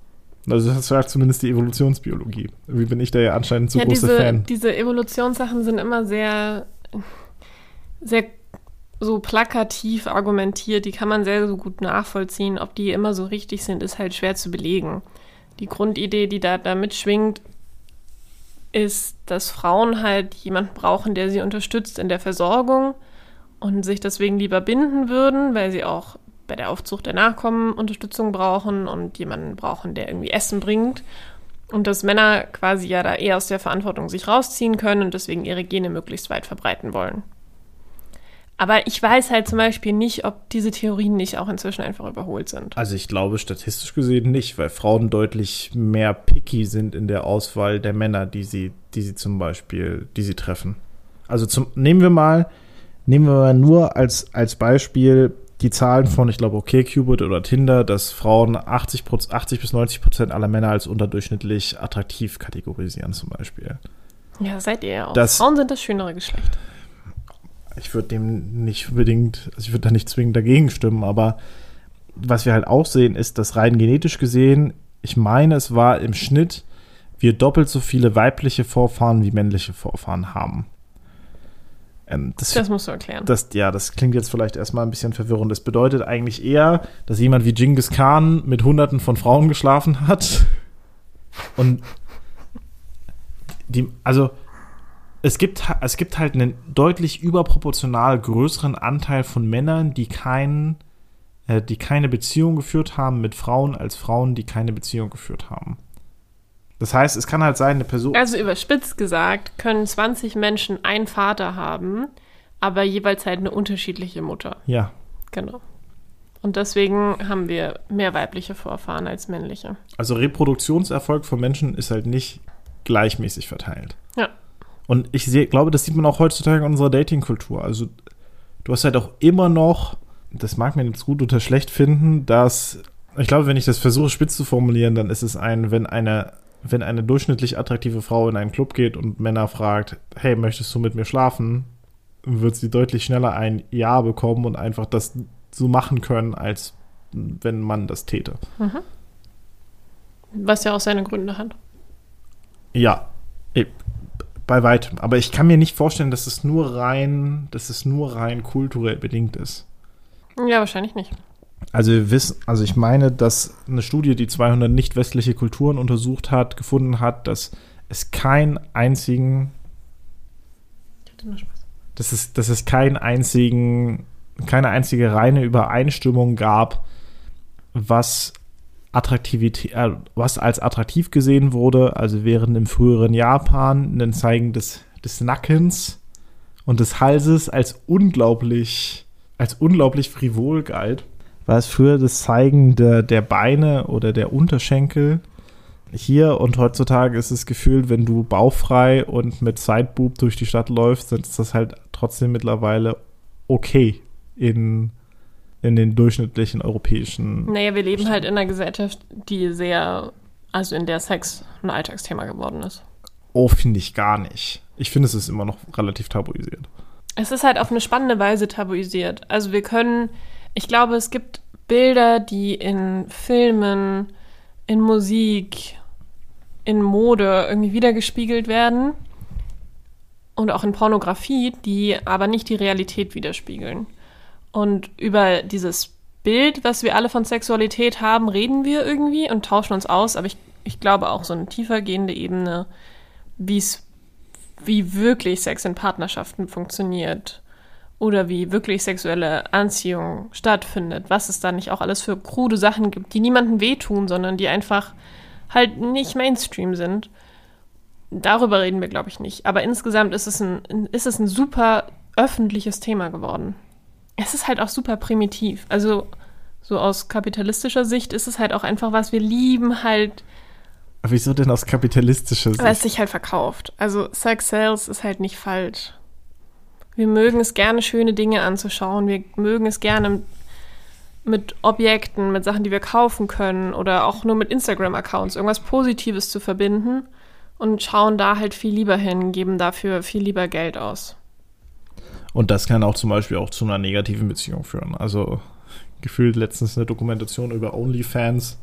Also das sagt zumindest die Evolutionsbiologie. Irgendwie bin ich da ja anscheinend zu ja, großer diese, Fan. diese Evolutionssachen sind immer sehr, sehr so plakativ argumentiert. Die kann man sehr so gut nachvollziehen. Ob die immer so richtig sind, ist halt schwer zu belegen. Die Grundidee, die da, da mitschwingt, ist, dass Frauen halt jemanden brauchen, der sie unterstützt in der Versorgung und sich deswegen lieber binden würden, weil sie auch bei der Aufzucht der Nachkommen Unterstützung brauchen und jemanden brauchen, der irgendwie Essen bringt. Und dass Männer quasi ja da eher aus der Verantwortung sich rausziehen können und deswegen ihre Gene möglichst weit verbreiten wollen. Aber ich weiß halt zum Beispiel nicht, ob diese Theorien nicht auch inzwischen einfach überholt sind. Also ich glaube statistisch gesehen nicht, weil Frauen deutlich mehr picky sind in der Auswahl der Männer, die sie, die sie zum Beispiel, die sie treffen. Also zum, nehmen wir mal, nehmen wir mal nur als, als Beispiel die Zahlen von, ich glaube, OkCupid oder Tinder, dass Frauen 80, Proz- 80 bis 90 Prozent aller Männer als unterdurchschnittlich attraktiv kategorisieren zum Beispiel. Ja, seid ihr ja auch. Das- Frauen sind das schönere Geschlecht. Ich würde dem nicht unbedingt, also ich würde da nicht zwingend dagegen stimmen, aber was wir halt auch sehen, ist, dass rein genetisch gesehen, ich meine, es war im Schnitt, wir doppelt so viele weibliche Vorfahren wie männliche Vorfahren haben. Ähm, das, Das musst du erklären. das, ja, das klingt jetzt vielleicht erstmal ein bisschen verwirrend. Das bedeutet eigentlich eher, dass jemand wie Genghis Khan mit hunderten von Frauen geschlafen hat. Und die, also es gibt, es gibt halt einen deutlich überproportional größeren Anteil von Männern, die keinen, äh, die keine Beziehung geführt haben mit Frauen, als Frauen, die keine Beziehung geführt haben. Das heißt, es kann halt sein, eine Person. Also überspitzt gesagt, können 20 Menschen einen Vater haben, aber jeweils halt eine unterschiedliche Mutter. ja, Genau. Und deswegen haben wir mehr weibliche Vorfahren als männliche. Also Reproduktionserfolg von Menschen ist halt nicht gleichmäßig verteilt. Ja. Und ich seh, glaube, das sieht man auch heutzutage in unserer Datingkultur. Also du hast halt auch immer noch, das mag man jetzt gut oder schlecht finden, dass, ich glaube, wenn ich das versuche spitz zu formulieren, dann ist es ein, wenn eine, wenn eine durchschnittlich attraktive Frau in einen Club geht und Männer fragt, hey, möchtest du mit mir schlafen? wird sie deutlich schneller ein Ja bekommen und einfach das so machen können, als wenn man das täte. Mhm. Was ja auch seine Gründe hat. Ja, bei weitem. Aber ich kann mir nicht vorstellen, dass es nur rein, dass es nur rein kulturell bedingt ist. Ja, wahrscheinlich nicht. Also wir wissen, also ich meine, dass eine Studie, die 200 nicht westliche Kulturen untersucht hat, gefunden hat, dass es keinen einzigen Ich hatte nur Spaß dass es, dass es keinen einzigen, keine einzige reine Übereinstimmung gab, was Attraktivität, äh, was als attraktiv gesehen wurde, also während im früheren Japan ein Zeigen des, des Nackens und des Halses als unglaublich, als unglaublich frivol galt, war es früher das Zeigen der, der Beine oder der Unterschenkel? Hier und heutzutage ist es gefühlt, wenn du bauchfrei und mit Sideboob durch die Stadt läufst, dann ist das halt trotzdem mittlerweile okay in, in den durchschnittlichen europäischen. Naja, wir leben halt in einer Gesellschaft, die sehr, also in der Sex ein Alltagsthema geworden ist. Oh, finde ich gar nicht. Ich finde, es ist immer noch relativ tabuisiert. Es ist halt auf eine spannende Weise tabuisiert. Also wir können, ich glaube, es gibt Bilder, die in Filmen, in Musik, in Mode irgendwie wiedergespiegelt werden und auch in Pornografie, die aber nicht die Realität widerspiegeln. Und über dieses Bild, was wir alle von Sexualität haben, reden wir irgendwie und tauschen uns aus, aber ich, ich glaube auch so eine tiefergehende Ebene, wie wirklich Sex in Partnerschaften funktioniert oder wie wirklich sexuelle Anziehung stattfindet, was es da nicht auch alles für krude Sachen gibt, die niemandem wehtun, sondern die einfach halt nicht Mainstream sind. Darüber reden wir, glaube ich, nicht. Aber insgesamt ist es, ein, ist es ein super öffentliches Thema geworden. Es ist halt auch super primitiv. Also, so aus kapitalistischer Sicht ist es halt auch einfach was, wir lieben halt. Aber wieso denn aus kapitalistischer Sicht? Weil es sich halt verkauft. Also, Sex Sales ist halt nicht falsch. Wir mögen es gerne, schöne Dinge anzuschauen. Wir mögen es gerne, mit Objekten, mit Sachen, die wir kaufen können oder auch nur mit Instagram-Accounts irgendwas Positives zu verbinden und schauen da halt viel lieber hin, geben dafür viel lieber Geld aus. Und das kann auch zum Beispiel auch zu einer negativen Beziehung führen. Also gefühlt letztens eine Dokumentation über OnlyFans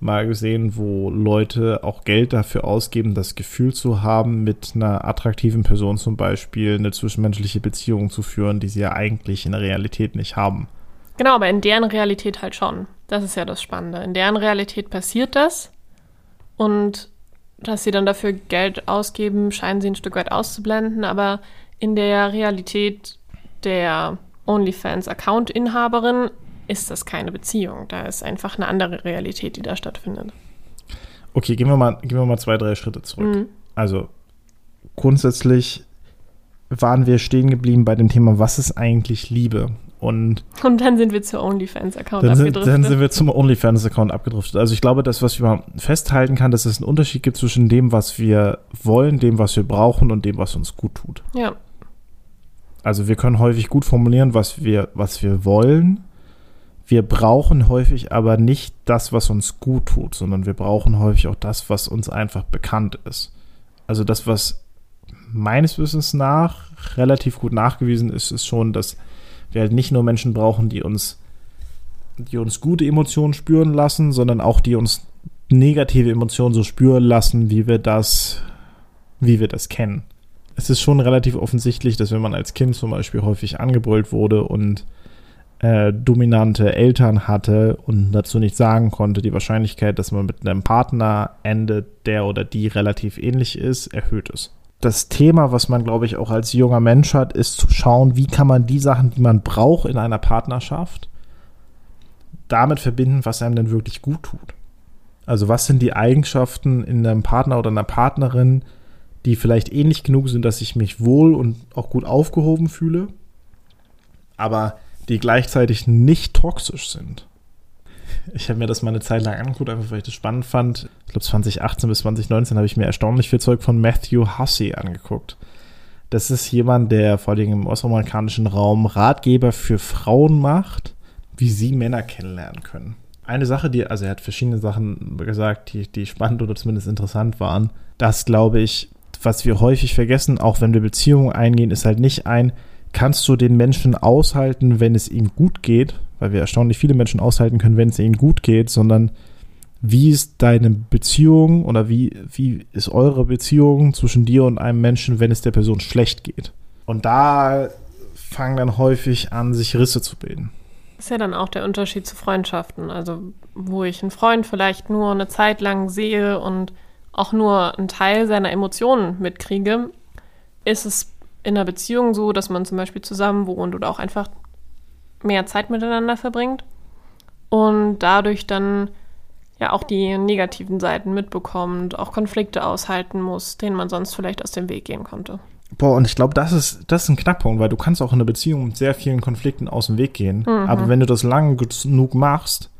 mal gesehen, wo Leute auch Geld dafür ausgeben, das Gefühl zu haben, mit einer attraktiven Person zum Beispiel eine zwischenmenschliche Beziehung zu führen, die sie ja eigentlich in der Realität nicht haben. Genau, aber in deren Realität halt schon. Das ist ja das Spannende. In deren Realität passiert das und dass sie dann dafür Geld ausgeben, scheinen sie ein Stück weit auszublenden, aber in der Realität der OnlyFans-Account-Inhaberin ist das keine Beziehung. Da ist einfach eine andere Realität, die da stattfindet. Okay, gehen wir mal, gehen wir mal zwei, drei Schritte zurück. Mhm. Also grundsätzlich waren wir stehen geblieben bei dem Thema, was ist eigentlich Liebe? Und, und dann sind wir zur OnlyFans-Account abgedriftet. Dann sind wir zum OnlyFans-Account abgedriftet. Also ich glaube, das, was man festhalten kann, dass es einen Unterschied gibt zwischen dem, was wir wollen, dem, was wir brauchen und dem, was uns gut tut. Ja. Also wir können häufig gut formulieren, was wir, was wir wollen. Wir brauchen häufig aber nicht das, was uns gut tut, sondern wir brauchen häufig auch das, was uns einfach bekannt ist. Also das, was meines Wissens nach relativ gut nachgewiesen ist, ist schon, dass wir halt nicht nur Menschen brauchen, die uns, die uns gute Emotionen spüren lassen, sondern auch die uns negative Emotionen so spüren lassen, wie wir das, wie wir das kennen. Es ist schon relativ offensichtlich, dass wenn man als Kind zum Beispiel häufig angebrüllt wurde und äh, dominante Eltern hatte und dazu nichts sagen konnte, die Wahrscheinlichkeit, dass man mit einem Partner endet, der oder die relativ ähnlich ist, erhöht ist das Thema, was man, glaube ich, auch als junger Mensch hat, ist zu schauen, wie kann man die Sachen, die man braucht in einer Partnerschaft, damit verbinden, was einem denn wirklich gut tut. Also was sind die Eigenschaften in einem Partner oder einer Partnerin, die vielleicht ähnlich genug sind, dass ich mich wohl und auch gut aufgehoben fühle, aber die gleichzeitig nicht toxisch sind. Ich habe mir das mal eine Zeit lang angeguckt, einfach weil ich das spannend fand. Ich glaube 2018 bis 2019 habe ich mir erstaunlich viel Zeug von Matthew Hussey angeguckt. Das ist jemand, der vor allem im ostamerikanischen Raum Ratgeber für Frauen macht, wie sie Männer kennenlernen können. Eine Sache, die, also er hat verschiedene Sachen gesagt, die, die spannend oder zumindest interessant waren. Das glaube ich, was wir häufig vergessen, auch wenn wir Beziehungen eingehen, ist halt nicht ein, kannst du den Menschen aushalten, wenn es ihm gut geht, weil wir erstaunlich viele Menschen aushalten können, wenn es ihnen gut geht, sondern wie ist deine Beziehung oder wie, wie ist eure Beziehung zwischen dir und einem Menschen, wenn es der Person schlecht geht? Und da fangen dann häufig an, sich Risse zu bilden. Ist ja dann auch der Unterschied zu Freundschaften. Also, wo ich einen Freund vielleicht nur eine Zeit lang sehe und auch nur einen Teil seiner Emotionen mitkriege, ist es in einer Beziehung so, dass man zum Beispiel zusammen wohnt oder auch einfach mehr Zeit miteinander verbringt und dadurch dann ja auch die negativen Seiten mitbekommt, auch Konflikte aushalten muss, denen man sonst vielleicht aus dem Weg gehen konnte. Boah, und ich glaube, das ist, das ist ein Knackpunkt, weil du kannst auch in einer Beziehung mit sehr vielen Konflikten aus dem Weg gehen. Mhm. Aber wenn du das lang genug machst,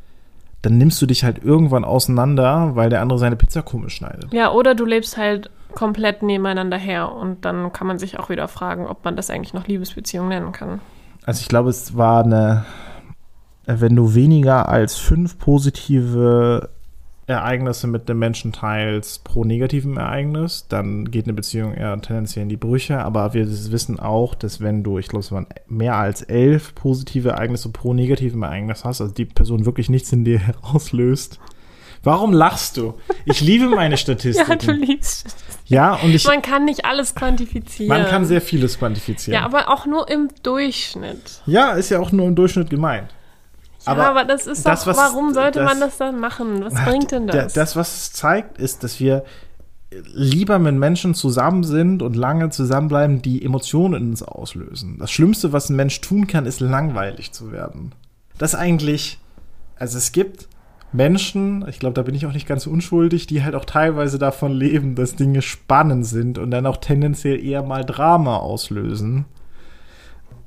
dann nimmst du dich halt irgendwann auseinander, weil der andere seine Pizza komisch schneidet. Ja, oder du lebst halt komplett nebeneinander her und dann kann man sich auch wieder fragen, ob man das eigentlich noch Liebesbeziehung nennen kann. Also ich glaube, es war eine, wenn du weniger als fünf positive Ereignisse mit dem Menschen teilst pro negativen Ereignis, dann geht eine Beziehung eher tendenziell in die Brüche. Aber wir wissen auch, dass wenn du, ich glaube, es waren mehr als elf positive Ereignisse pro negativen Ereignis hast, also die Person wirklich nichts in dir herauslöst. Warum lachst du? Ich liebe meine Statistiken. ja, du liebst Statistiken. Ja, und ich. Man kann nicht alles quantifizieren. Man kann sehr vieles quantifizieren. Ja, aber auch nur im Durchschnitt. Ja, ist ja auch nur im Durchschnitt gemeint. Aber, aber das ist das, doch, was, warum sollte das, man das dann machen? Was bringt denn das? Das, was es zeigt, ist, dass wir lieber mit Menschen zusammen sind und lange zusammenbleiben, die Emotionen in uns auslösen. Das Schlimmste, was ein Mensch tun kann, ist langweilig zu werden. Das eigentlich, also es gibt Menschen, ich glaube, da bin ich auch nicht ganz unschuldig, die halt auch teilweise davon leben, dass Dinge spannend sind und dann auch tendenziell eher mal Drama auslösen.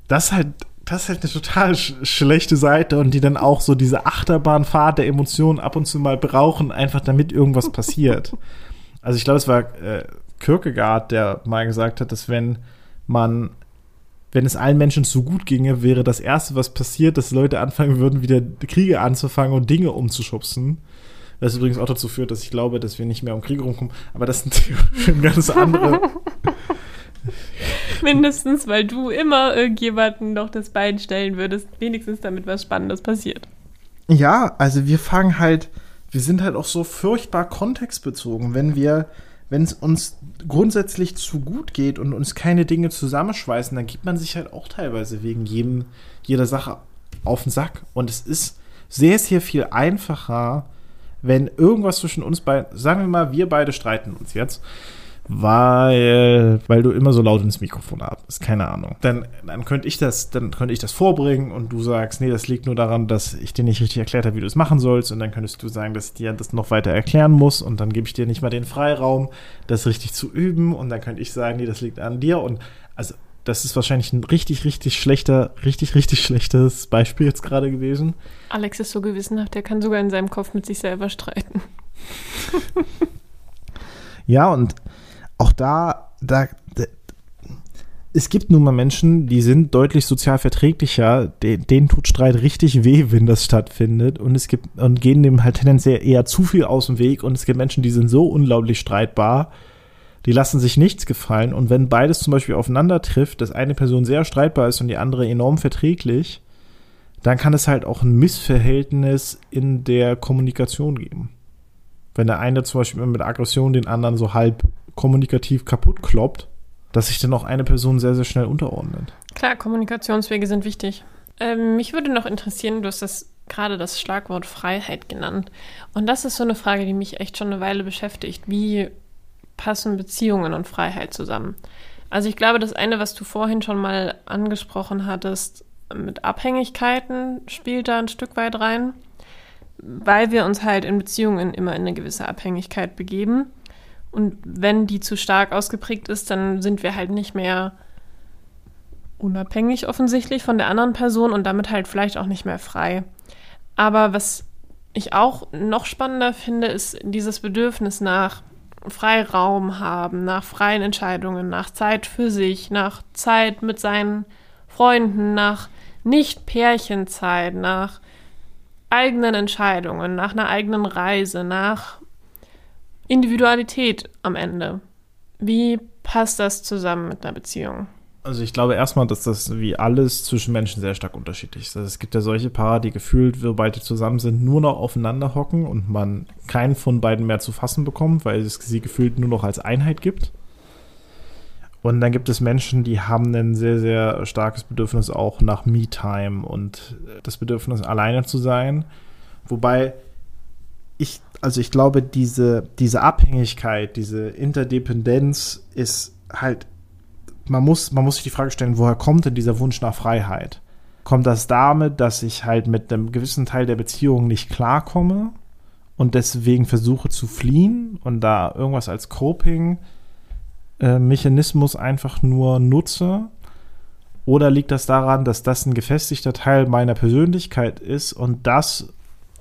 Das halt das ist halt eine total sch schlechte Seite und die dann auch so diese Achterbahnfahrt der Emotionen ab und zu mal brauchen, einfach damit irgendwas passiert. Also ich glaube, es war äh, Kierkegaard, der mal gesagt hat, dass wenn man, wenn es allen Menschen zu gut ginge, wäre das Erste, was passiert, dass Leute anfangen würden, wieder Kriege anzufangen und Dinge umzuschubsen. Was übrigens auch dazu führt, dass ich glaube, dass wir nicht mehr um Kriege rumkommen. Aber das sind ein ganz andere, Mindestens, weil du immer irgendjemanden noch das Bein stellen würdest, wenigstens damit was Spannendes passiert. Ja, also wir fangen halt, wir sind halt auch so furchtbar kontextbezogen, wenn wir, wenn es uns grundsätzlich zu gut geht und uns keine Dinge zusammenschweißen, dann gibt man sich halt auch teilweise wegen jedem, jeder Sache auf den Sack. Und es ist sehr, sehr viel einfacher, wenn irgendwas zwischen uns beiden, sagen wir mal, wir beide streiten uns jetzt weil, weil du immer so laut ins Mikrofon atmest. Keine Ahnung. Dann, dann könnte ich das, dann könnte ich das vorbringen und du sagst, nee, das liegt nur daran, dass ich dir nicht richtig erklärt habe, wie du es machen sollst. Und dann könntest du sagen, dass ich dir das noch weiter erklären muss und dann gebe ich dir nicht mal den Freiraum, das richtig zu üben. Und dann könnte ich sagen, nee, das liegt an dir. Und also, das ist wahrscheinlich ein richtig, richtig schlechter, richtig, richtig schlechtes Beispiel jetzt gerade gewesen. Alex ist so gewissenhaft, der kann sogar in seinem Kopf mit sich selber streiten. ja, und auch da, da, da, es gibt nun mal Menschen, die sind deutlich sozial verträglicher, denen, denen tut Streit richtig weh, wenn das stattfindet. Und es gibt und gehen dem halt tendenziell eher zu viel aus dem Weg. Und es gibt Menschen, die sind so unglaublich streitbar, die lassen sich nichts gefallen. Und wenn beides zum Beispiel aufeinander trifft, dass eine Person sehr streitbar ist und die andere enorm verträglich, dann kann es halt auch ein Missverhältnis in der Kommunikation geben. Wenn der eine zum Beispiel mit Aggression den anderen so halb kommunikativ kaputt kloppt, dass sich dann auch eine Person sehr, sehr schnell unterordnet. Klar, Kommunikationswege sind wichtig. Ähm, mich würde noch interessieren, du hast das gerade das Schlagwort Freiheit genannt. Und das ist so eine Frage, die mich echt schon eine Weile beschäftigt. Wie passen Beziehungen und Freiheit zusammen? Also ich glaube, das eine, was du vorhin schon mal angesprochen hattest, mit Abhängigkeiten spielt da ein Stück weit rein, weil wir uns halt in Beziehungen immer in eine gewisse Abhängigkeit begeben. Und wenn die zu stark ausgeprägt ist, dann sind wir halt nicht mehr unabhängig offensichtlich von der anderen Person und damit halt vielleicht auch nicht mehr frei. Aber was ich auch noch spannender finde, ist dieses Bedürfnis nach Freiraum haben, nach freien Entscheidungen, nach Zeit für sich, nach Zeit mit seinen Freunden, nach Nicht-Pärchenzeit, nach eigenen Entscheidungen, nach einer eigenen Reise, nach Individualität am Ende. Wie passt das zusammen mit einer Beziehung? Also ich glaube erstmal, dass das wie alles zwischen Menschen sehr stark unterschiedlich ist. Also es gibt ja solche Paare, die gefühlt, sobald die zusammen sind, nur noch aufeinander hocken und man keinen von beiden mehr zu fassen bekommt, weil es sie gefühlt nur noch als Einheit gibt. Und dann gibt es Menschen, die haben ein sehr, sehr starkes Bedürfnis auch nach Me-Time und das Bedürfnis, alleine zu sein. Wobei ich, also ich glaube, diese, diese Abhängigkeit, diese Interdependenz ist halt man muss, man muss sich die Frage stellen, woher kommt denn dieser Wunsch nach Freiheit? Kommt das damit, dass ich halt mit einem gewissen Teil der Beziehung nicht klarkomme und deswegen versuche zu fliehen und da irgendwas als Coping-Mechanismus einfach nur nutze? Oder liegt das daran, dass das ein gefestigter Teil meiner Persönlichkeit ist und das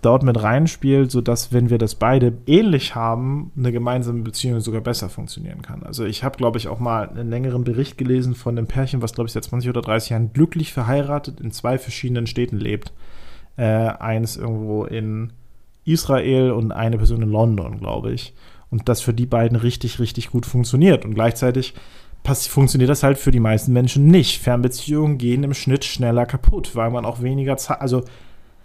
dort mit reinspielt, sodass, wenn wir das beide ähnlich haben, eine gemeinsame Beziehung sogar besser funktionieren kann. Also ich habe, glaube ich, auch mal einen längeren Bericht gelesen von einem Pärchen, was, glaube ich, seit 20 oder 30 Jahren glücklich verheiratet in zwei verschiedenen Städten lebt. Äh, eins irgendwo in Israel und eine Person in London, glaube ich. Und das für die beiden richtig, richtig gut funktioniert. Und gleichzeitig funktioniert das halt für die meisten Menschen nicht. Fernbeziehungen gehen im Schnitt schneller kaputt, weil man auch weniger Zeit, also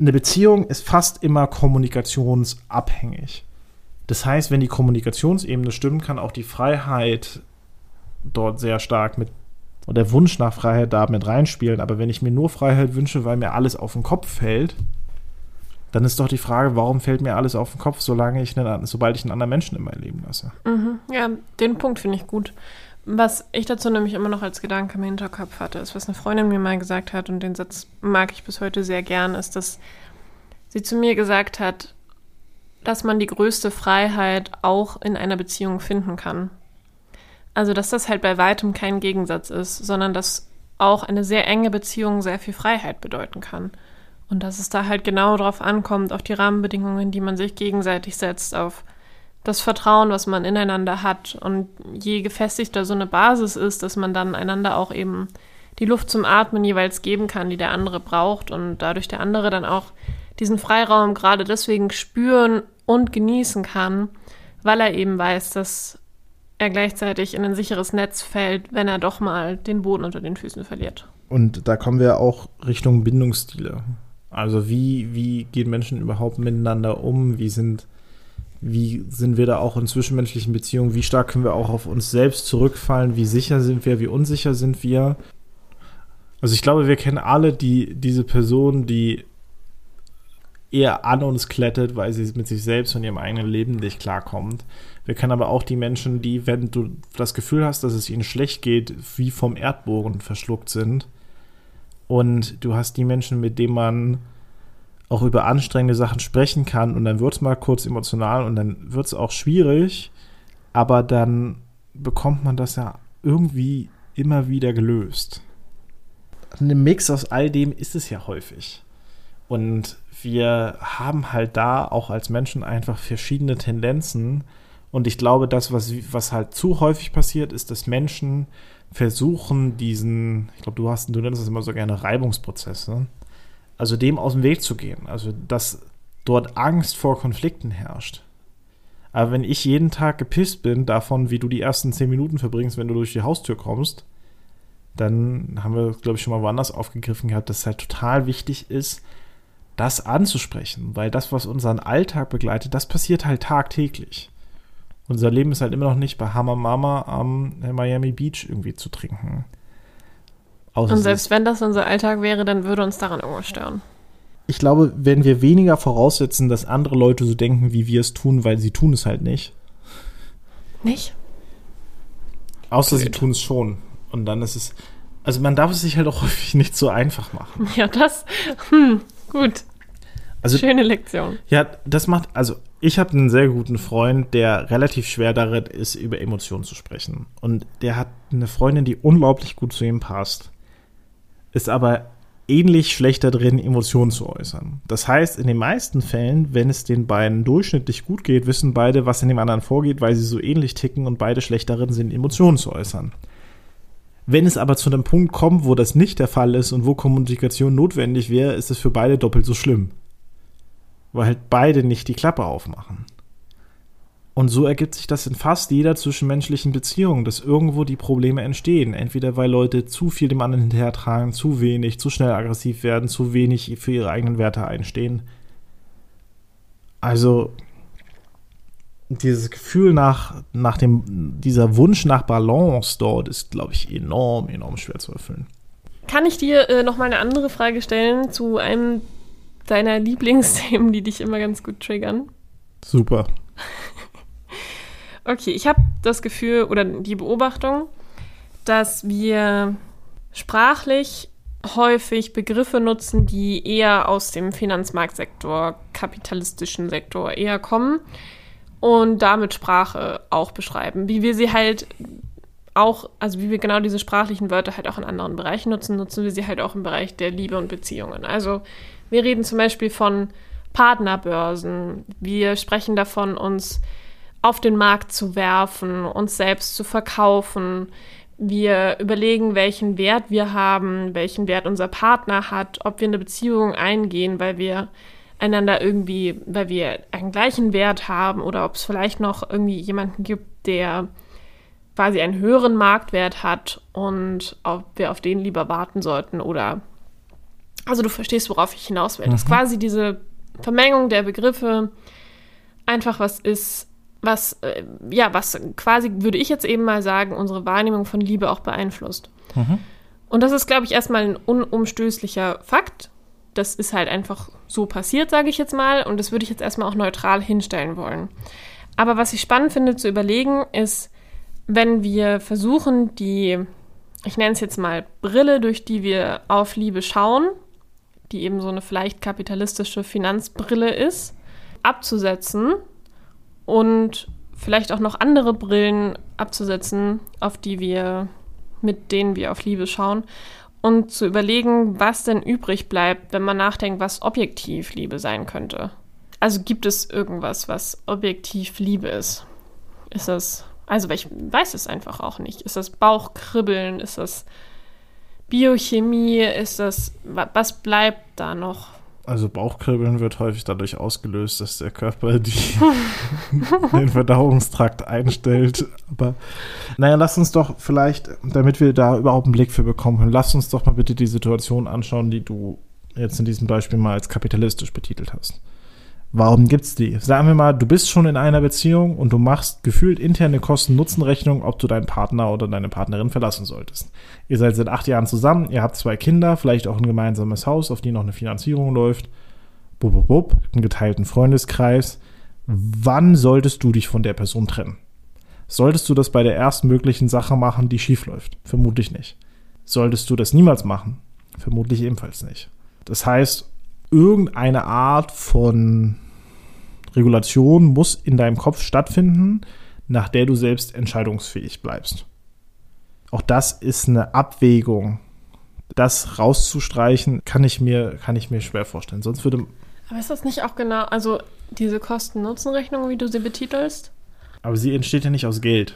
eine Beziehung ist fast immer kommunikationsabhängig. Das heißt, wenn die Kommunikationsebene stimmt, kann auch die Freiheit dort sehr stark mit und der Wunsch nach Freiheit da mit reinspielen. Aber wenn ich mir nur Freiheit wünsche, weil mir alles auf den Kopf fällt, dann ist doch die Frage, warum fällt mir alles auf den Kopf, solange ich einen, sobald ich einen anderen Menschen in mein Leben lasse. Mhm. Ja, den Punkt finde ich gut. Was ich dazu nämlich immer noch als Gedanke im Hinterkopf hatte, ist, was eine Freundin mir mal gesagt hat, und den Satz mag ich bis heute sehr gern, ist, dass sie zu mir gesagt hat, dass man die größte Freiheit auch in einer Beziehung finden kann. Also, dass das halt bei weitem kein Gegensatz ist, sondern dass auch eine sehr enge Beziehung sehr viel Freiheit bedeuten kann. Und dass es da halt genau drauf ankommt, auf die Rahmenbedingungen, die man sich gegenseitig setzt, auf das Vertrauen, was man ineinander hat. Und je gefestigter so eine Basis ist, dass man dann einander auch eben die Luft zum Atmen jeweils geben kann, die der andere braucht und dadurch der andere dann auch diesen Freiraum gerade deswegen spüren und genießen kann, weil er eben weiß, dass er gleichzeitig in ein sicheres Netz fällt, wenn er doch mal den Boden unter den Füßen verliert. Und da kommen wir auch Richtung Bindungsstile. Also wie, wie gehen Menschen überhaupt miteinander um? Wie sind wie sind wir da auch in zwischenmenschlichen Beziehungen, wie stark können wir auch auf uns selbst zurückfallen, wie sicher sind wir, wie unsicher sind wir. Also ich glaube, wir kennen alle die, diese Person, die eher an uns klettert, weil sie mit sich selbst und ihrem eigenen Leben nicht klarkommt. Wir kennen aber auch die Menschen, die, wenn du das Gefühl hast, dass es ihnen schlecht geht, wie vom Erdbogen verschluckt sind. Und du hast die Menschen, mit denen man auch über anstrengende Sachen sprechen kann und dann wird es mal kurz emotional und dann wird es auch schwierig, aber dann bekommt man das ja irgendwie immer wieder gelöst. Ein Mix aus all dem ist es ja häufig. Und wir haben halt da auch als Menschen einfach verschiedene Tendenzen. Und ich glaube, das, was, was halt zu häufig passiert, ist, dass Menschen versuchen, diesen, ich glaube, du hast, du nennst es immer so gerne Reibungsprozesse, also dem aus dem Weg zu gehen. Also, dass dort Angst vor Konflikten herrscht. Aber wenn ich jeden Tag gepisst bin davon, wie du die ersten zehn Minuten verbringst, wenn du durch die Haustür kommst, dann haben wir, glaube ich, schon mal woanders aufgegriffen gehabt, dass es halt total wichtig ist, das anzusprechen, weil das, was unseren Alltag begleitet, das passiert halt tagtäglich. Unser Leben ist halt immer noch nicht bei Hammer Mama am Miami Beach irgendwie zu trinken. Außer und selbst wenn das unser Alltag wäre, dann würde uns daran irgendwas stören. Ich glaube, wenn wir weniger voraussetzen, dass andere Leute so denken, wie wir es tun, weil sie tun es halt nicht. Nicht? Außer Blöd. sie tun es schon. Und dann ist es. Also man darf es sich halt auch häufig nicht so einfach machen. Ja, das. Hm, gut. Also, Schöne Lektion. Ja, das macht. Also ich habe einen sehr guten Freund, der relativ schwer darin ist, über Emotionen zu sprechen. Und der hat eine Freundin, die unglaublich gut zu ihm passt ist aber ähnlich schlechter drin, Emotionen zu äußern. Das heißt, in den meisten Fällen, wenn es den beiden durchschnittlich gut geht, wissen beide, was in dem anderen vorgeht, weil sie so ähnlich ticken und beide schlecht darin sind, Emotionen zu äußern. Wenn es aber zu einem Punkt kommt, wo das nicht der Fall ist und wo Kommunikation notwendig wäre, ist es für beide doppelt so schlimm. Weil halt beide nicht die Klappe aufmachen. Und so ergibt sich das in fast jeder zwischenmenschlichen Beziehung, dass irgendwo die Probleme entstehen. Entweder weil Leute zu viel dem anderen hinterhertragen, zu wenig, zu schnell aggressiv werden, zu wenig für ihre eigenen Werte einstehen. Also dieses Gefühl nach, nach dem, dieser Wunsch nach Balance dort ist, glaube ich, enorm, enorm schwer zu erfüllen. Kann ich dir äh, noch mal eine andere Frage stellen zu einem deiner Lieblingsthemen, die dich immer ganz gut triggern? Super. Okay, ich habe das Gefühl oder die Beobachtung, dass wir sprachlich häufig Begriffe nutzen, die eher aus dem Finanzmarktsektor, kapitalistischen Sektor eher kommen und damit Sprache auch beschreiben. Wie wir sie halt auch, also wie wir genau diese sprachlichen Wörter halt auch in anderen Bereichen nutzen, nutzen wir sie halt auch im Bereich der Liebe und Beziehungen. Also wir reden zum Beispiel von Partnerbörsen. Wir sprechen davon, uns auf den Markt zu werfen, uns selbst zu verkaufen. Wir überlegen, welchen Wert wir haben, welchen Wert unser Partner hat, ob wir eine Beziehung eingehen, weil wir einander irgendwie, weil wir einen gleichen Wert haben oder ob es vielleicht noch irgendwie jemanden gibt, der quasi einen höheren Marktwert hat und ob wir auf den lieber warten sollten oder also du verstehst, worauf ich hinaus will. Mhm. Dass quasi diese Vermengung der Begriffe einfach was ist, was, äh, ja, was quasi, würde ich jetzt eben mal sagen, unsere Wahrnehmung von Liebe auch beeinflusst. Mhm. Und das ist, glaube ich, erstmal ein unumstößlicher Fakt. Das ist halt einfach so passiert, sage ich jetzt mal. Und das würde ich jetzt erstmal auch neutral hinstellen wollen. Aber was ich spannend finde zu überlegen, ist, wenn wir versuchen, die, ich nenne es jetzt mal Brille, durch die wir auf Liebe schauen, die eben so eine vielleicht kapitalistische Finanzbrille ist, abzusetzen und vielleicht auch noch andere Brillen abzusetzen, auf die wir, mit denen wir auf Liebe schauen und zu überlegen, was denn übrig bleibt, wenn man nachdenkt, was objektiv Liebe sein könnte. Also gibt es irgendwas, was objektiv Liebe ist? Ist das, also ich weiß es einfach auch nicht. Ist das Bauchkribbeln? Ist das Biochemie? Ist das, was bleibt da noch? Also Bauchkribbeln wird häufig dadurch ausgelöst, dass der Körper die, den Verdauungstrakt einstellt. Aber naja, lass uns doch vielleicht, damit wir da überhaupt einen Blick für bekommen, lass uns doch mal bitte die Situation anschauen, die du jetzt in diesem Beispiel mal als kapitalistisch betitelt hast. Warum gibt's die? Sagen wir mal, du bist schon in einer Beziehung und du machst gefühlt interne Kosten-Nutzen-Rechnung, ob du deinen Partner oder deine Partnerin verlassen solltest. Ihr seid seit acht Jahren zusammen, ihr habt zwei Kinder, vielleicht auch ein gemeinsames Haus, auf die noch eine Finanzierung läuft. Bub, bub, bub, einen geteilten Freundeskreis. Wann solltest du dich von der Person trennen? Solltest du das bei der ersten möglichen Sache machen, die schief läuft? Vermutlich nicht. Solltest du das niemals machen? Vermutlich ebenfalls nicht. Das heißt, irgendeine Art von Regulation muss in deinem Kopf stattfinden, nach der du selbst entscheidungsfähig bleibst. Auch das ist eine Abwägung. Das rauszustreichen, kann ich mir, kann ich mir schwer vorstellen. Sonst würde. Aber ist das nicht auch genau, also diese Kosten-Nutzen-Rechnung, wie du sie betitelst? Aber sie entsteht ja nicht aus Geld,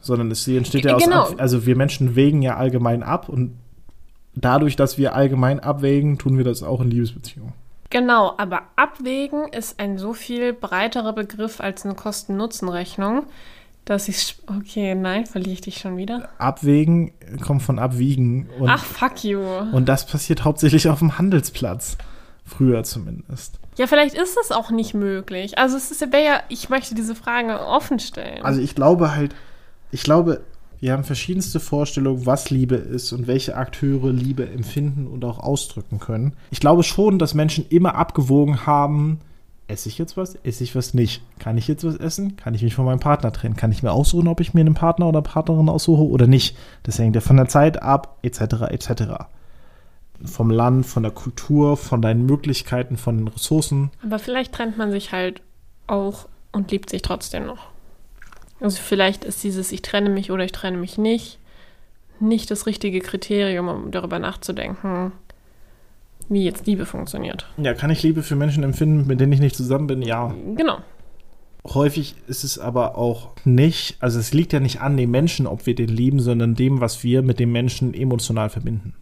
sondern sie entsteht ja genau. aus. Also wir Menschen wägen ja allgemein ab und dadurch, dass wir allgemein abwägen, tun wir das auch in Liebesbeziehungen. Genau, aber abwägen ist ein so viel breiterer Begriff als eine Kosten-Nutzen-Rechnung, dass ich. Okay, nein, verliere ich dich schon wieder. Abwägen kommt von abwiegen. Und, Ach, fuck you. Und das passiert hauptsächlich auf dem Handelsplatz. Früher zumindest. Ja, vielleicht ist es auch nicht möglich. Also es ist ja, ich möchte diese Frage offen stellen. Also ich glaube halt, ich glaube, wir haben verschiedenste Vorstellungen, was Liebe ist und welche Akteure Liebe empfinden und auch ausdrücken können. Ich glaube schon, dass Menschen immer abgewogen haben, esse ich jetzt was, esse ich was nicht? Kann ich jetzt was essen? Kann ich mich von meinem Partner trennen? Kann ich mir aussuchen, ob ich mir einen Partner oder Partnerin aussuche oder nicht? Das hängt ja von der Zeit ab, etc., etc. Vom Land, von der Kultur, von deinen Möglichkeiten, von den Ressourcen. Aber vielleicht trennt man sich halt auch und liebt sich trotzdem noch. Also vielleicht ist dieses Ich trenne mich oder ich trenne mich nicht nicht das richtige Kriterium, um darüber nachzudenken, wie jetzt Liebe funktioniert. Ja, kann ich Liebe für Menschen empfinden, mit denen ich nicht zusammen bin? Ja. Genau. Häufig ist es aber auch nicht, also es liegt ja nicht an dem Menschen, ob wir den lieben, sondern dem, was wir mit dem Menschen emotional verbinden.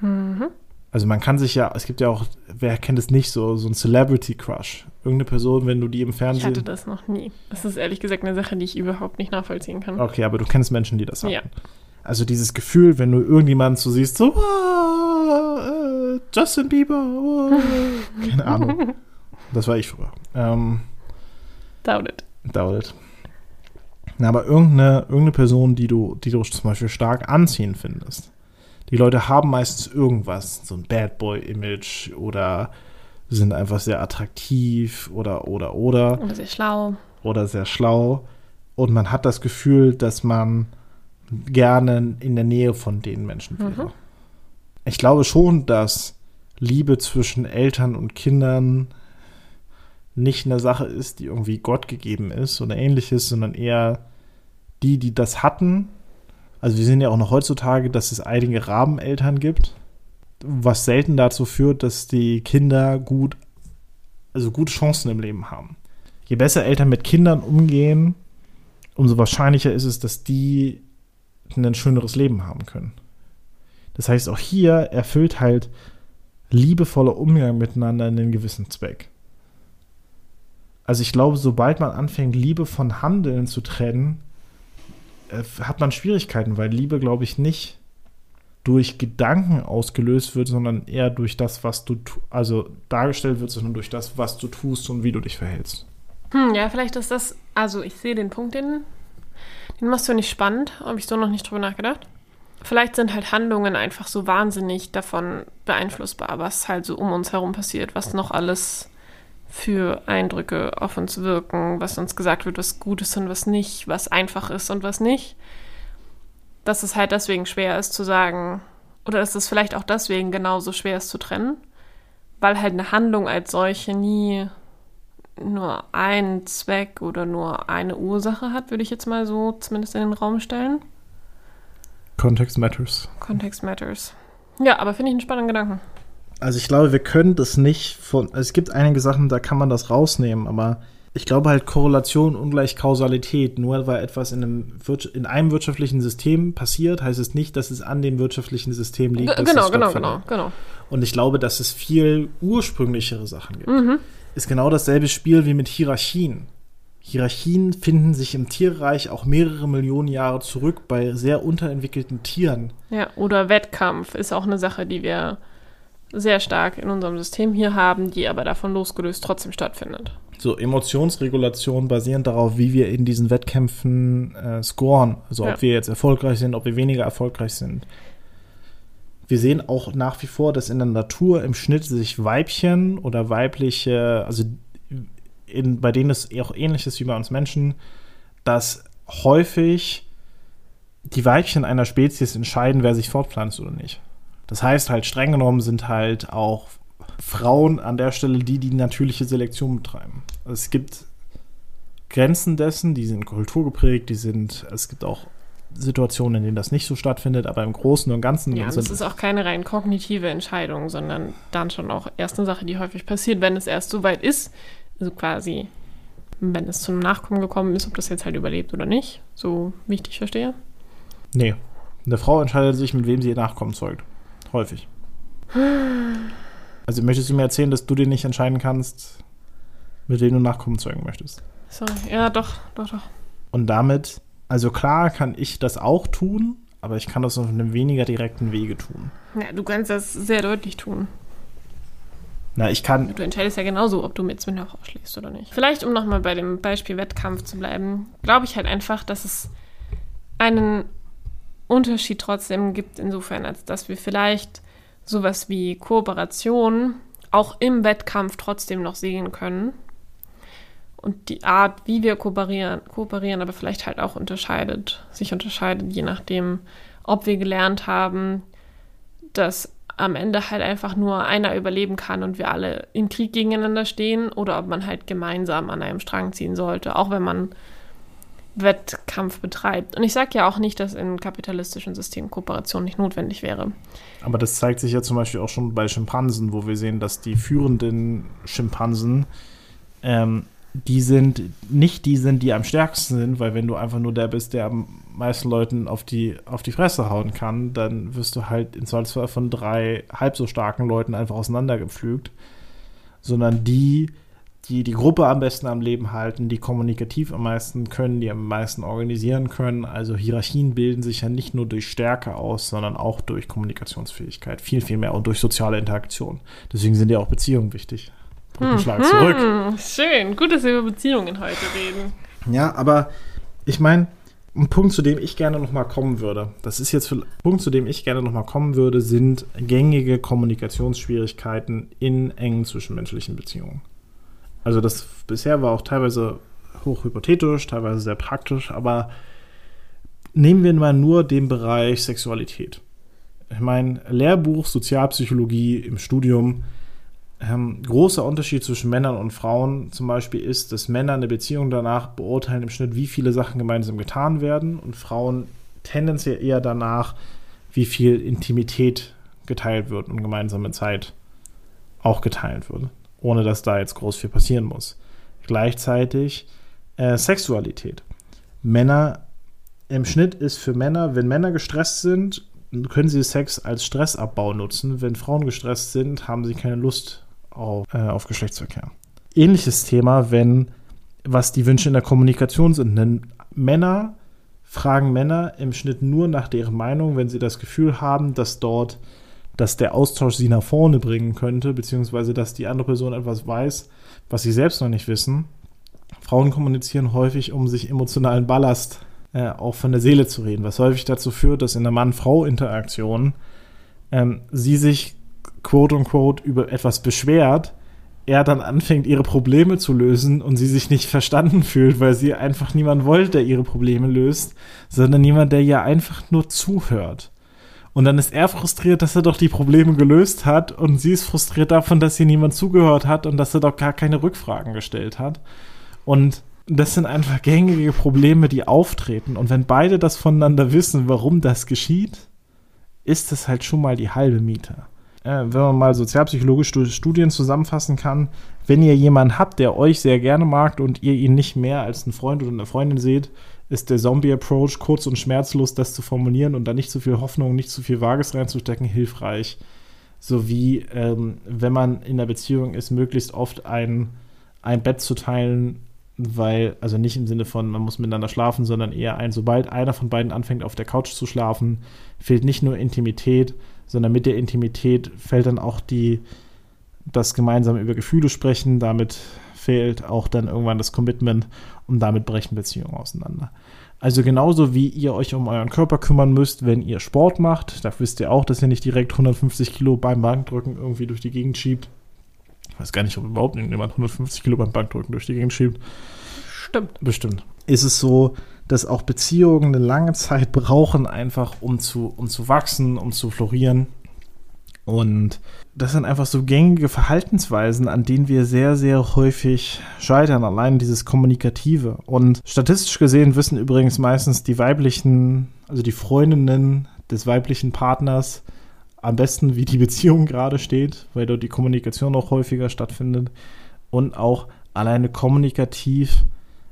Mhm. Also man kann sich ja, es gibt ja auch, wer kennt es nicht, so, so ein Celebrity Crush. Irgendeine Person, wenn du die im Ich Fernsehen. hatte das noch nie. Das ist ehrlich gesagt eine Sache, die ich überhaupt nicht nachvollziehen kann. Okay, aber du kennst Menschen, die das haben. Ja. Also dieses Gefühl, wenn du irgendjemanden so siehst, so äh, Justin Bieber, ah, keine Ahnung. Das war ich früher. Ähm, Doubt it. doubt it. Na, aber irgendeine, irgendeine Person, die du, die du zum Beispiel stark anziehen findest. Die Leute haben meistens irgendwas, so ein Bad Boy-Image oder sind einfach sehr attraktiv oder, oder, oder Aber sehr schlau. oder sehr schlau. Und man hat das Gefühl, dass man gerne in der Nähe von den Menschen wäre. Mhm. Ich glaube schon, dass Liebe zwischen Eltern und Kindern nicht eine Sache ist, die irgendwie Gott gegeben ist oder ähnliches, sondern eher die, die das hatten. Also wir sehen ja auch noch heutzutage, dass es einige Rabeneltern gibt, was selten dazu führt, dass die Kinder gut, also gute Chancen im Leben haben. Je besser Eltern mit Kindern umgehen, umso wahrscheinlicher ist es, dass die ein schöneres Leben haben können. Das heißt, auch hier erfüllt halt liebevoller Umgang miteinander einen gewissen Zweck. Also ich glaube, sobald man anfängt, Liebe von Handeln zu trennen, äh, hat man Schwierigkeiten, weil Liebe, glaube ich, nicht durch Gedanken ausgelöst wird, sondern eher durch das, was du, also dargestellt wird, sondern durch das, was du tust und wie du dich verhältst. Hm, ja, vielleicht ist das, also ich sehe den Punkt, den, den machst du nicht spannend, habe ich so noch nicht drüber nachgedacht. Vielleicht sind halt Handlungen einfach so wahnsinnig davon beeinflussbar, was halt so um uns herum passiert, was noch alles für Eindrücke auf uns wirken, was uns gesagt wird, was gut ist und was nicht, was einfach ist und was nicht. Dass es halt deswegen schwer ist zu sagen, oder dass es vielleicht auch deswegen genauso schwer ist zu trennen, weil halt eine Handlung als solche nie nur einen Zweck oder nur eine Ursache hat, würde ich jetzt mal so zumindest in den Raum stellen. Context matters. Context matters. Ja, aber finde ich einen spannenden Gedanken. Also ich glaube, wir können das nicht von. Es gibt einige Sachen, da kann man das rausnehmen, aber ich glaube halt Korrelation ungleich Kausalität. Nur weil etwas in einem, in einem wirtschaftlichen System passiert, heißt es nicht, dass es an dem wirtschaftlichen System liegt. G genau, genau, genau, genau. Und ich glaube, dass es viel ursprünglichere Sachen gibt. Mhm. Ist genau dasselbe Spiel wie mit Hierarchien. Hierarchien finden sich im Tierreich auch mehrere Millionen Jahre zurück bei sehr unterentwickelten Tieren. Ja, oder Wettkampf ist auch eine Sache, die wir sehr stark in unserem System hier haben, die aber davon losgelöst trotzdem stattfindet. So Emotionsregulation basierend darauf, wie wir in diesen Wettkämpfen äh, scoren. Also ob Ja. wir jetzt erfolgreich sind, ob wir weniger erfolgreich sind. Wir sehen auch nach wie vor, dass in der Natur im Schnitt sich Weibchen oder weibliche, also in, bei denen es auch ähnlich ist wie bei uns Menschen, dass häufig die Weibchen einer Spezies entscheiden, wer sich fortpflanzt oder nicht. Das heißt halt, streng genommen sind halt auch Frauen an der Stelle die, die natürliche Selektion betreiben. Also es gibt Grenzen dessen, die sind kulturgeprägt, die sind, es gibt auch Situationen, in denen das nicht so stattfindet, aber im Großen und Ganzen Ja, und es ist auch keine rein kognitive Entscheidung, sondern dann schon auch erst eine Sache, die häufig passiert, wenn es erst so weit ist. Also quasi, wenn es zu einem Nachkommen gekommen ist, ob das jetzt halt überlebt oder nicht. So wie ich dich verstehe. Nee. Eine Frau entscheidet sich, mit wem sie ihr Nachkommen zeugt. Häufig. Also möchtest du mir erzählen, dass du dir nicht entscheiden kannst, mit wem du Nachkommen zeugen möchtest? Sorry. Ja, doch, doch, doch. Und damit, also klar kann ich das auch tun, aber ich kann das auf einem weniger direkten Wege tun. Ja, du kannst das sehr deutlich tun. Na, ich kann, Du entscheidest ja genauso, ob du mit auch ausschlägst oder nicht. Vielleicht, um nochmal bei dem Beispiel Wettkampf zu bleiben, glaube ich halt einfach, dass es einen Unterschied trotzdem gibt, insofern, als dass wir vielleicht sowas wie Kooperation auch im Wettkampf trotzdem noch sehen können. Und die Art, wie wir kooperieren, kooperieren, aber vielleicht halt auch unterscheidet, sich unterscheidet, je nachdem, ob wir gelernt haben, dass am Ende halt einfach nur einer überleben kann und wir alle im Krieg gegeneinander stehen oder ob man halt gemeinsam an einem Strang ziehen sollte, auch wenn man Wettkampf betreibt. Und ich sage ja auch nicht, dass in kapitalistischen Systemen Kooperation nicht notwendig wäre. Aber das zeigt sich ja zum Beispiel auch schon bei Schimpansen, wo wir sehen, dass die führenden Schimpansen, ähm, die sind nicht die sind, die am stärksten sind, weil wenn du einfach nur der bist, der am meisten Leuten auf die, auf die Fresse hauen kann, dann wirst du halt in Zweifelsfall von drei halb so starken Leuten einfach auseinandergepflügt. Sondern die, die die Gruppe am besten am Leben halten, die kommunikativ am meisten können, die am meisten organisieren können. Also Hierarchien bilden sich ja nicht nur durch Stärke aus, sondern auch durch Kommunikationsfähigkeit. Viel, viel mehr und durch soziale Interaktion. Deswegen sind ja auch Beziehungen wichtig. Brückenschlag mhm. zurück. Schön, gut, dass wir über Beziehungen heute reden. Ja, aber ich meine, ein Punkt, zu dem ich gerne nochmal kommen würde, das ist jetzt ein Punkt, zu dem ich gerne nochmal kommen würde, sind gängige Kommunikationsschwierigkeiten in engen zwischenmenschlichen Beziehungen. Also das bisher war auch teilweise hochhypothetisch, teilweise sehr praktisch, aber nehmen wir mal nur den Bereich Sexualität. Ich meine, Lehrbuch Sozialpsychologie im Studium, ähm, großer Unterschied zwischen Männern und Frauen zum Beispiel ist, dass Männer eine Beziehung danach beurteilen im Schnitt, wie viele Sachen gemeinsam getan werden und Frauen tendenziell eher danach, wie viel Intimität geteilt wird und gemeinsame Zeit auch geteilt wird ohne dass da jetzt groß viel passieren muss. Gleichzeitig äh, Sexualität. Männer, im Schnitt ist für Männer, wenn Männer gestresst sind, können sie Sex als Stressabbau nutzen. Wenn Frauen gestresst sind, haben sie keine Lust auf, äh, auf Geschlechtsverkehr. Ähnliches Thema, wenn, was die Wünsche in der Kommunikation sind. Denn Männer fragen Männer im Schnitt nur nach deren Meinung, wenn sie das Gefühl haben, dass dort dass der Austausch sie nach vorne bringen könnte, beziehungsweise dass die andere Person etwas weiß, was sie selbst noch nicht wissen. Frauen kommunizieren häufig, um sich emotionalen Ballast äh, auch von der Seele zu reden, was häufig dazu führt, dass in der Mann-Frau-Interaktion ähm, sie sich quote unquote über etwas beschwert, er dann anfängt, ihre Probleme zu lösen und sie sich nicht verstanden fühlt, weil sie einfach niemand wollte, der ihre Probleme löst, sondern jemand, der ihr einfach nur zuhört. Und dann ist er frustriert, dass er doch die Probleme gelöst hat und sie ist frustriert davon, dass ihr niemand zugehört hat und dass er doch gar keine Rückfragen gestellt hat. Und das sind einfach gängige Probleme, die auftreten. Und wenn beide das voneinander wissen, warum das geschieht, ist das halt schon mal die halbe Miete. Äh, wenn man mal sozialpsychologische Studien zusammenfassen kann, wenn ihr jemanden habt, der euch sehr gerne mag und ihr ihn nicht mehr als einen Freund oder eine Freundin seht, ist der Zombie-Approach kurz und schmerzlos, das zu formulieren und da nicht zu viel Hoffnung, nicht zu viel Vages reinzustecken, hilfreich. Sowie, ähm, wenn man in der Beziehung ist, möglichst oft ein, ein Bett zu teilen, weil, also nicht im Sinne von, man muss miteinander schlafen, sondern eher ein, sobald einer von beiden anfängt, auf der Couch zu schlafen, fehlt nicht nur Intimität, sondern mit der Intimität fällt dann auch die, das gemeinsame über Gefühle sprechen, damit fehlt auch dann irgendwann das Commitment und damit brechen Beziehungen auseinander. Also genauso wie ihr euch um euren Körper kümmern müsst, wenn ihr Sport macht, da wisst ihr auch, dass ihr nicht direkt 150 Kilo beim Bankdrücken irgendwie durch die Gegend schiebt. Ich weiß gar nicht, ob überhaupt jemand 150 Kilo beim Bankdrücken durch die Gegend schiebt. Stimmt. Bestimmt. Ist es so, dass auch Beziehungen eine lange Zeit brauchen, einfach um zu, um zu wachsen, um zu florieren. Und das sind einfach so gängige Verhaltensweisen, an denen wir sehr, sehr häufig scheitern. Allein dieses Kommunikative. Und statistisch gesehen wissen übrigens meistens die weiblichen, also die Freundinnen des weiblichen Partners am besten, wie die Beziehung gerade steht, weil dort die Kommunikation auch häufiger stattfindet. Und auch alleine kommunikativ,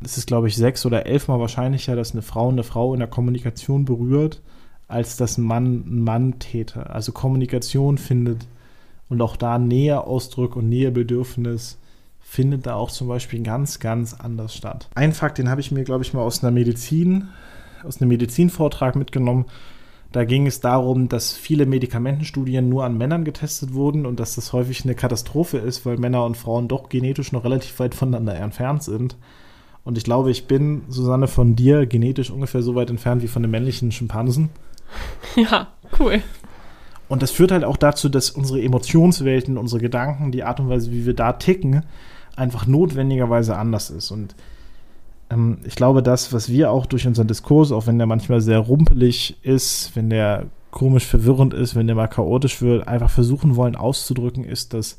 es ist, glaube ich, sechs oder elfmal wahrscheinlicher, dass eine Frau eine Frau in der Kommunikation berührt, als dass ein Mann ein Mann täte. Also Kommunikation findet und auch da Näheausdruck und Nähebedürfnis findet da auch zum Beispiel ganz, ganz anders statt. Ein Fakt, den habe ich mir, glaube ich, mal aus einer Medizin, aus einem Medizinvortrag mitgenommen. Da ging es darum, dass viele Medikamentenstudien nur an Männern getestet wurden und dass das häufig eine Katastrophe ist, weil Männer und Frauen doch genetisch noch relativ weit voneinander entfernt sind. Und ich glaube, ich bin, Susanne, von dir genetisch ungefähr so weit entfernt wie von den männlichen Schimpansen. Ja, cool. Und das führt halt auch dazu, dass unsere Emotionswelten, unsere Gedanken, die Art und Weise, wie wir da ticken, einfach notwendigerweise anders ist. Und ähm, ich glaube, das, was wir auch durch unseren Diskurs, auch wenn der manchmal sehr rumpelig ist, wenn der komisch verwirrend ist, wenn der mal chaotisch wird, einfach versuchen wollen auszudrücken, ist, dass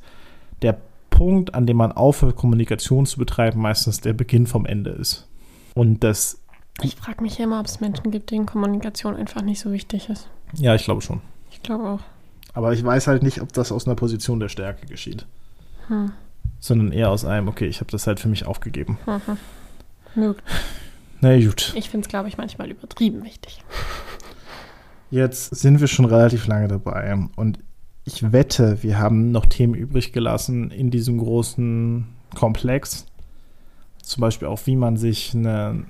der Punkt, an dem man aufhört, Kommunikation zu betreiben, meistens der Beginn vom Ende ist. Und dass Ich frage mich immer, ob es Menschen gibt, denen Kommunikation einfach nicht so wichtig ist. Ja, ich glaube schon. Ich glaube auch. Aber ich weiß halt nicht, ob das aus einer Position der Stärke geschieht. Hm. Sondern eher aus einem, okay, ich habe das halt für mich aufgegeben. Mhm. Möglich. Na gut. Ich finde es, glaube ich, manchmal übertrieben wichtig. Jetzt sind wir schon relativ lange dabei und ich wette, wir haben noch Themen übrig gelassen in diesem großen Komplex. Zum Beispiel auch, wie man sich eine,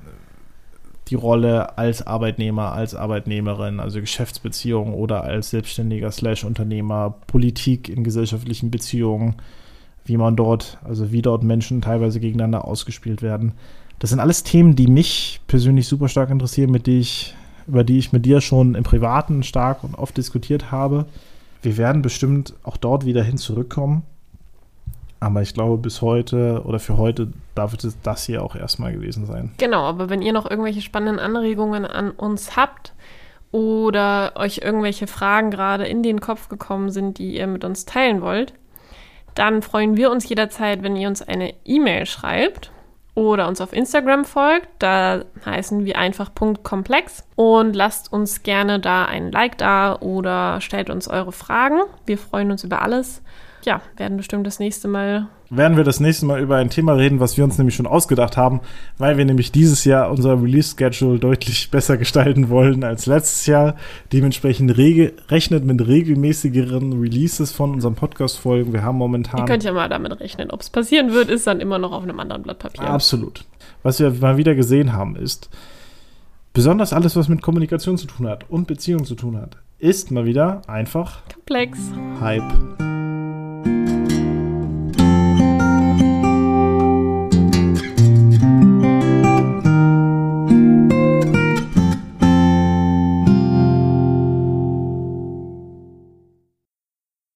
die Rolle als Arbeitnehmer, als Arbeitnehmerin, also Geschäftsbeziehung oder als Selbstständiger slash Unternehmer, Politik in gesellschaftlichen Beziehungen, wie man dort, also wie dort Menschen teilweise gegeneinander ausgespielt werden. Das sind alles Themen, die mich persönlich super stark interessieren, mit die ich, über die ich mit dir schon im Privaten stark und oft diskutiert habe. Wir werden bestimmt auch dort wieder hin zurückkommen. Aber ich glaube, bis heute oder für heute darf es das hier auch erstmal gewesen sein. Genau, aber wenn ihr noch irgendwelche spannenden Anregungen an uns habt oder euch irgendwelche Fragen gerade in den Kopf gekommen sind, die ihr mit uns teilen wollt, dann freuen wir uns jederzeit, wenn ihr uns eine E-Mail schreibt oder uns auf Instagram folgt. Da heißen wir einfach .komplex und lasst uns gerne da ein Like da oder stellt uns eure Fragen. Wir freuen uns über alles. Ja, werden bestimmt das nächste Mal werden wir das nächste Mal über ein Thema reden, was wir uns nämlich schon ausgedacht haben, weil wir nämlich dieses Jahr unser Release-Schedule deutlich besser gestalten wollen als letztes Jahr. Dementsprechend rechnet mit regelmäßigeren Releases von unseren Podcast-Folgen. Wir haben momentan. Ihr könnt ja mal damit rechnen. Ob es passieren wird, ist dann immer noch auf einem anderen Blatt Papier. Absolut. Was wir mal wieder gesehen haben, ist, besonders alles, was mit Kommunikation zu tun hat und Beziehung zu tun hat, ist mal wieder einfach komplex. Hype. Thank you.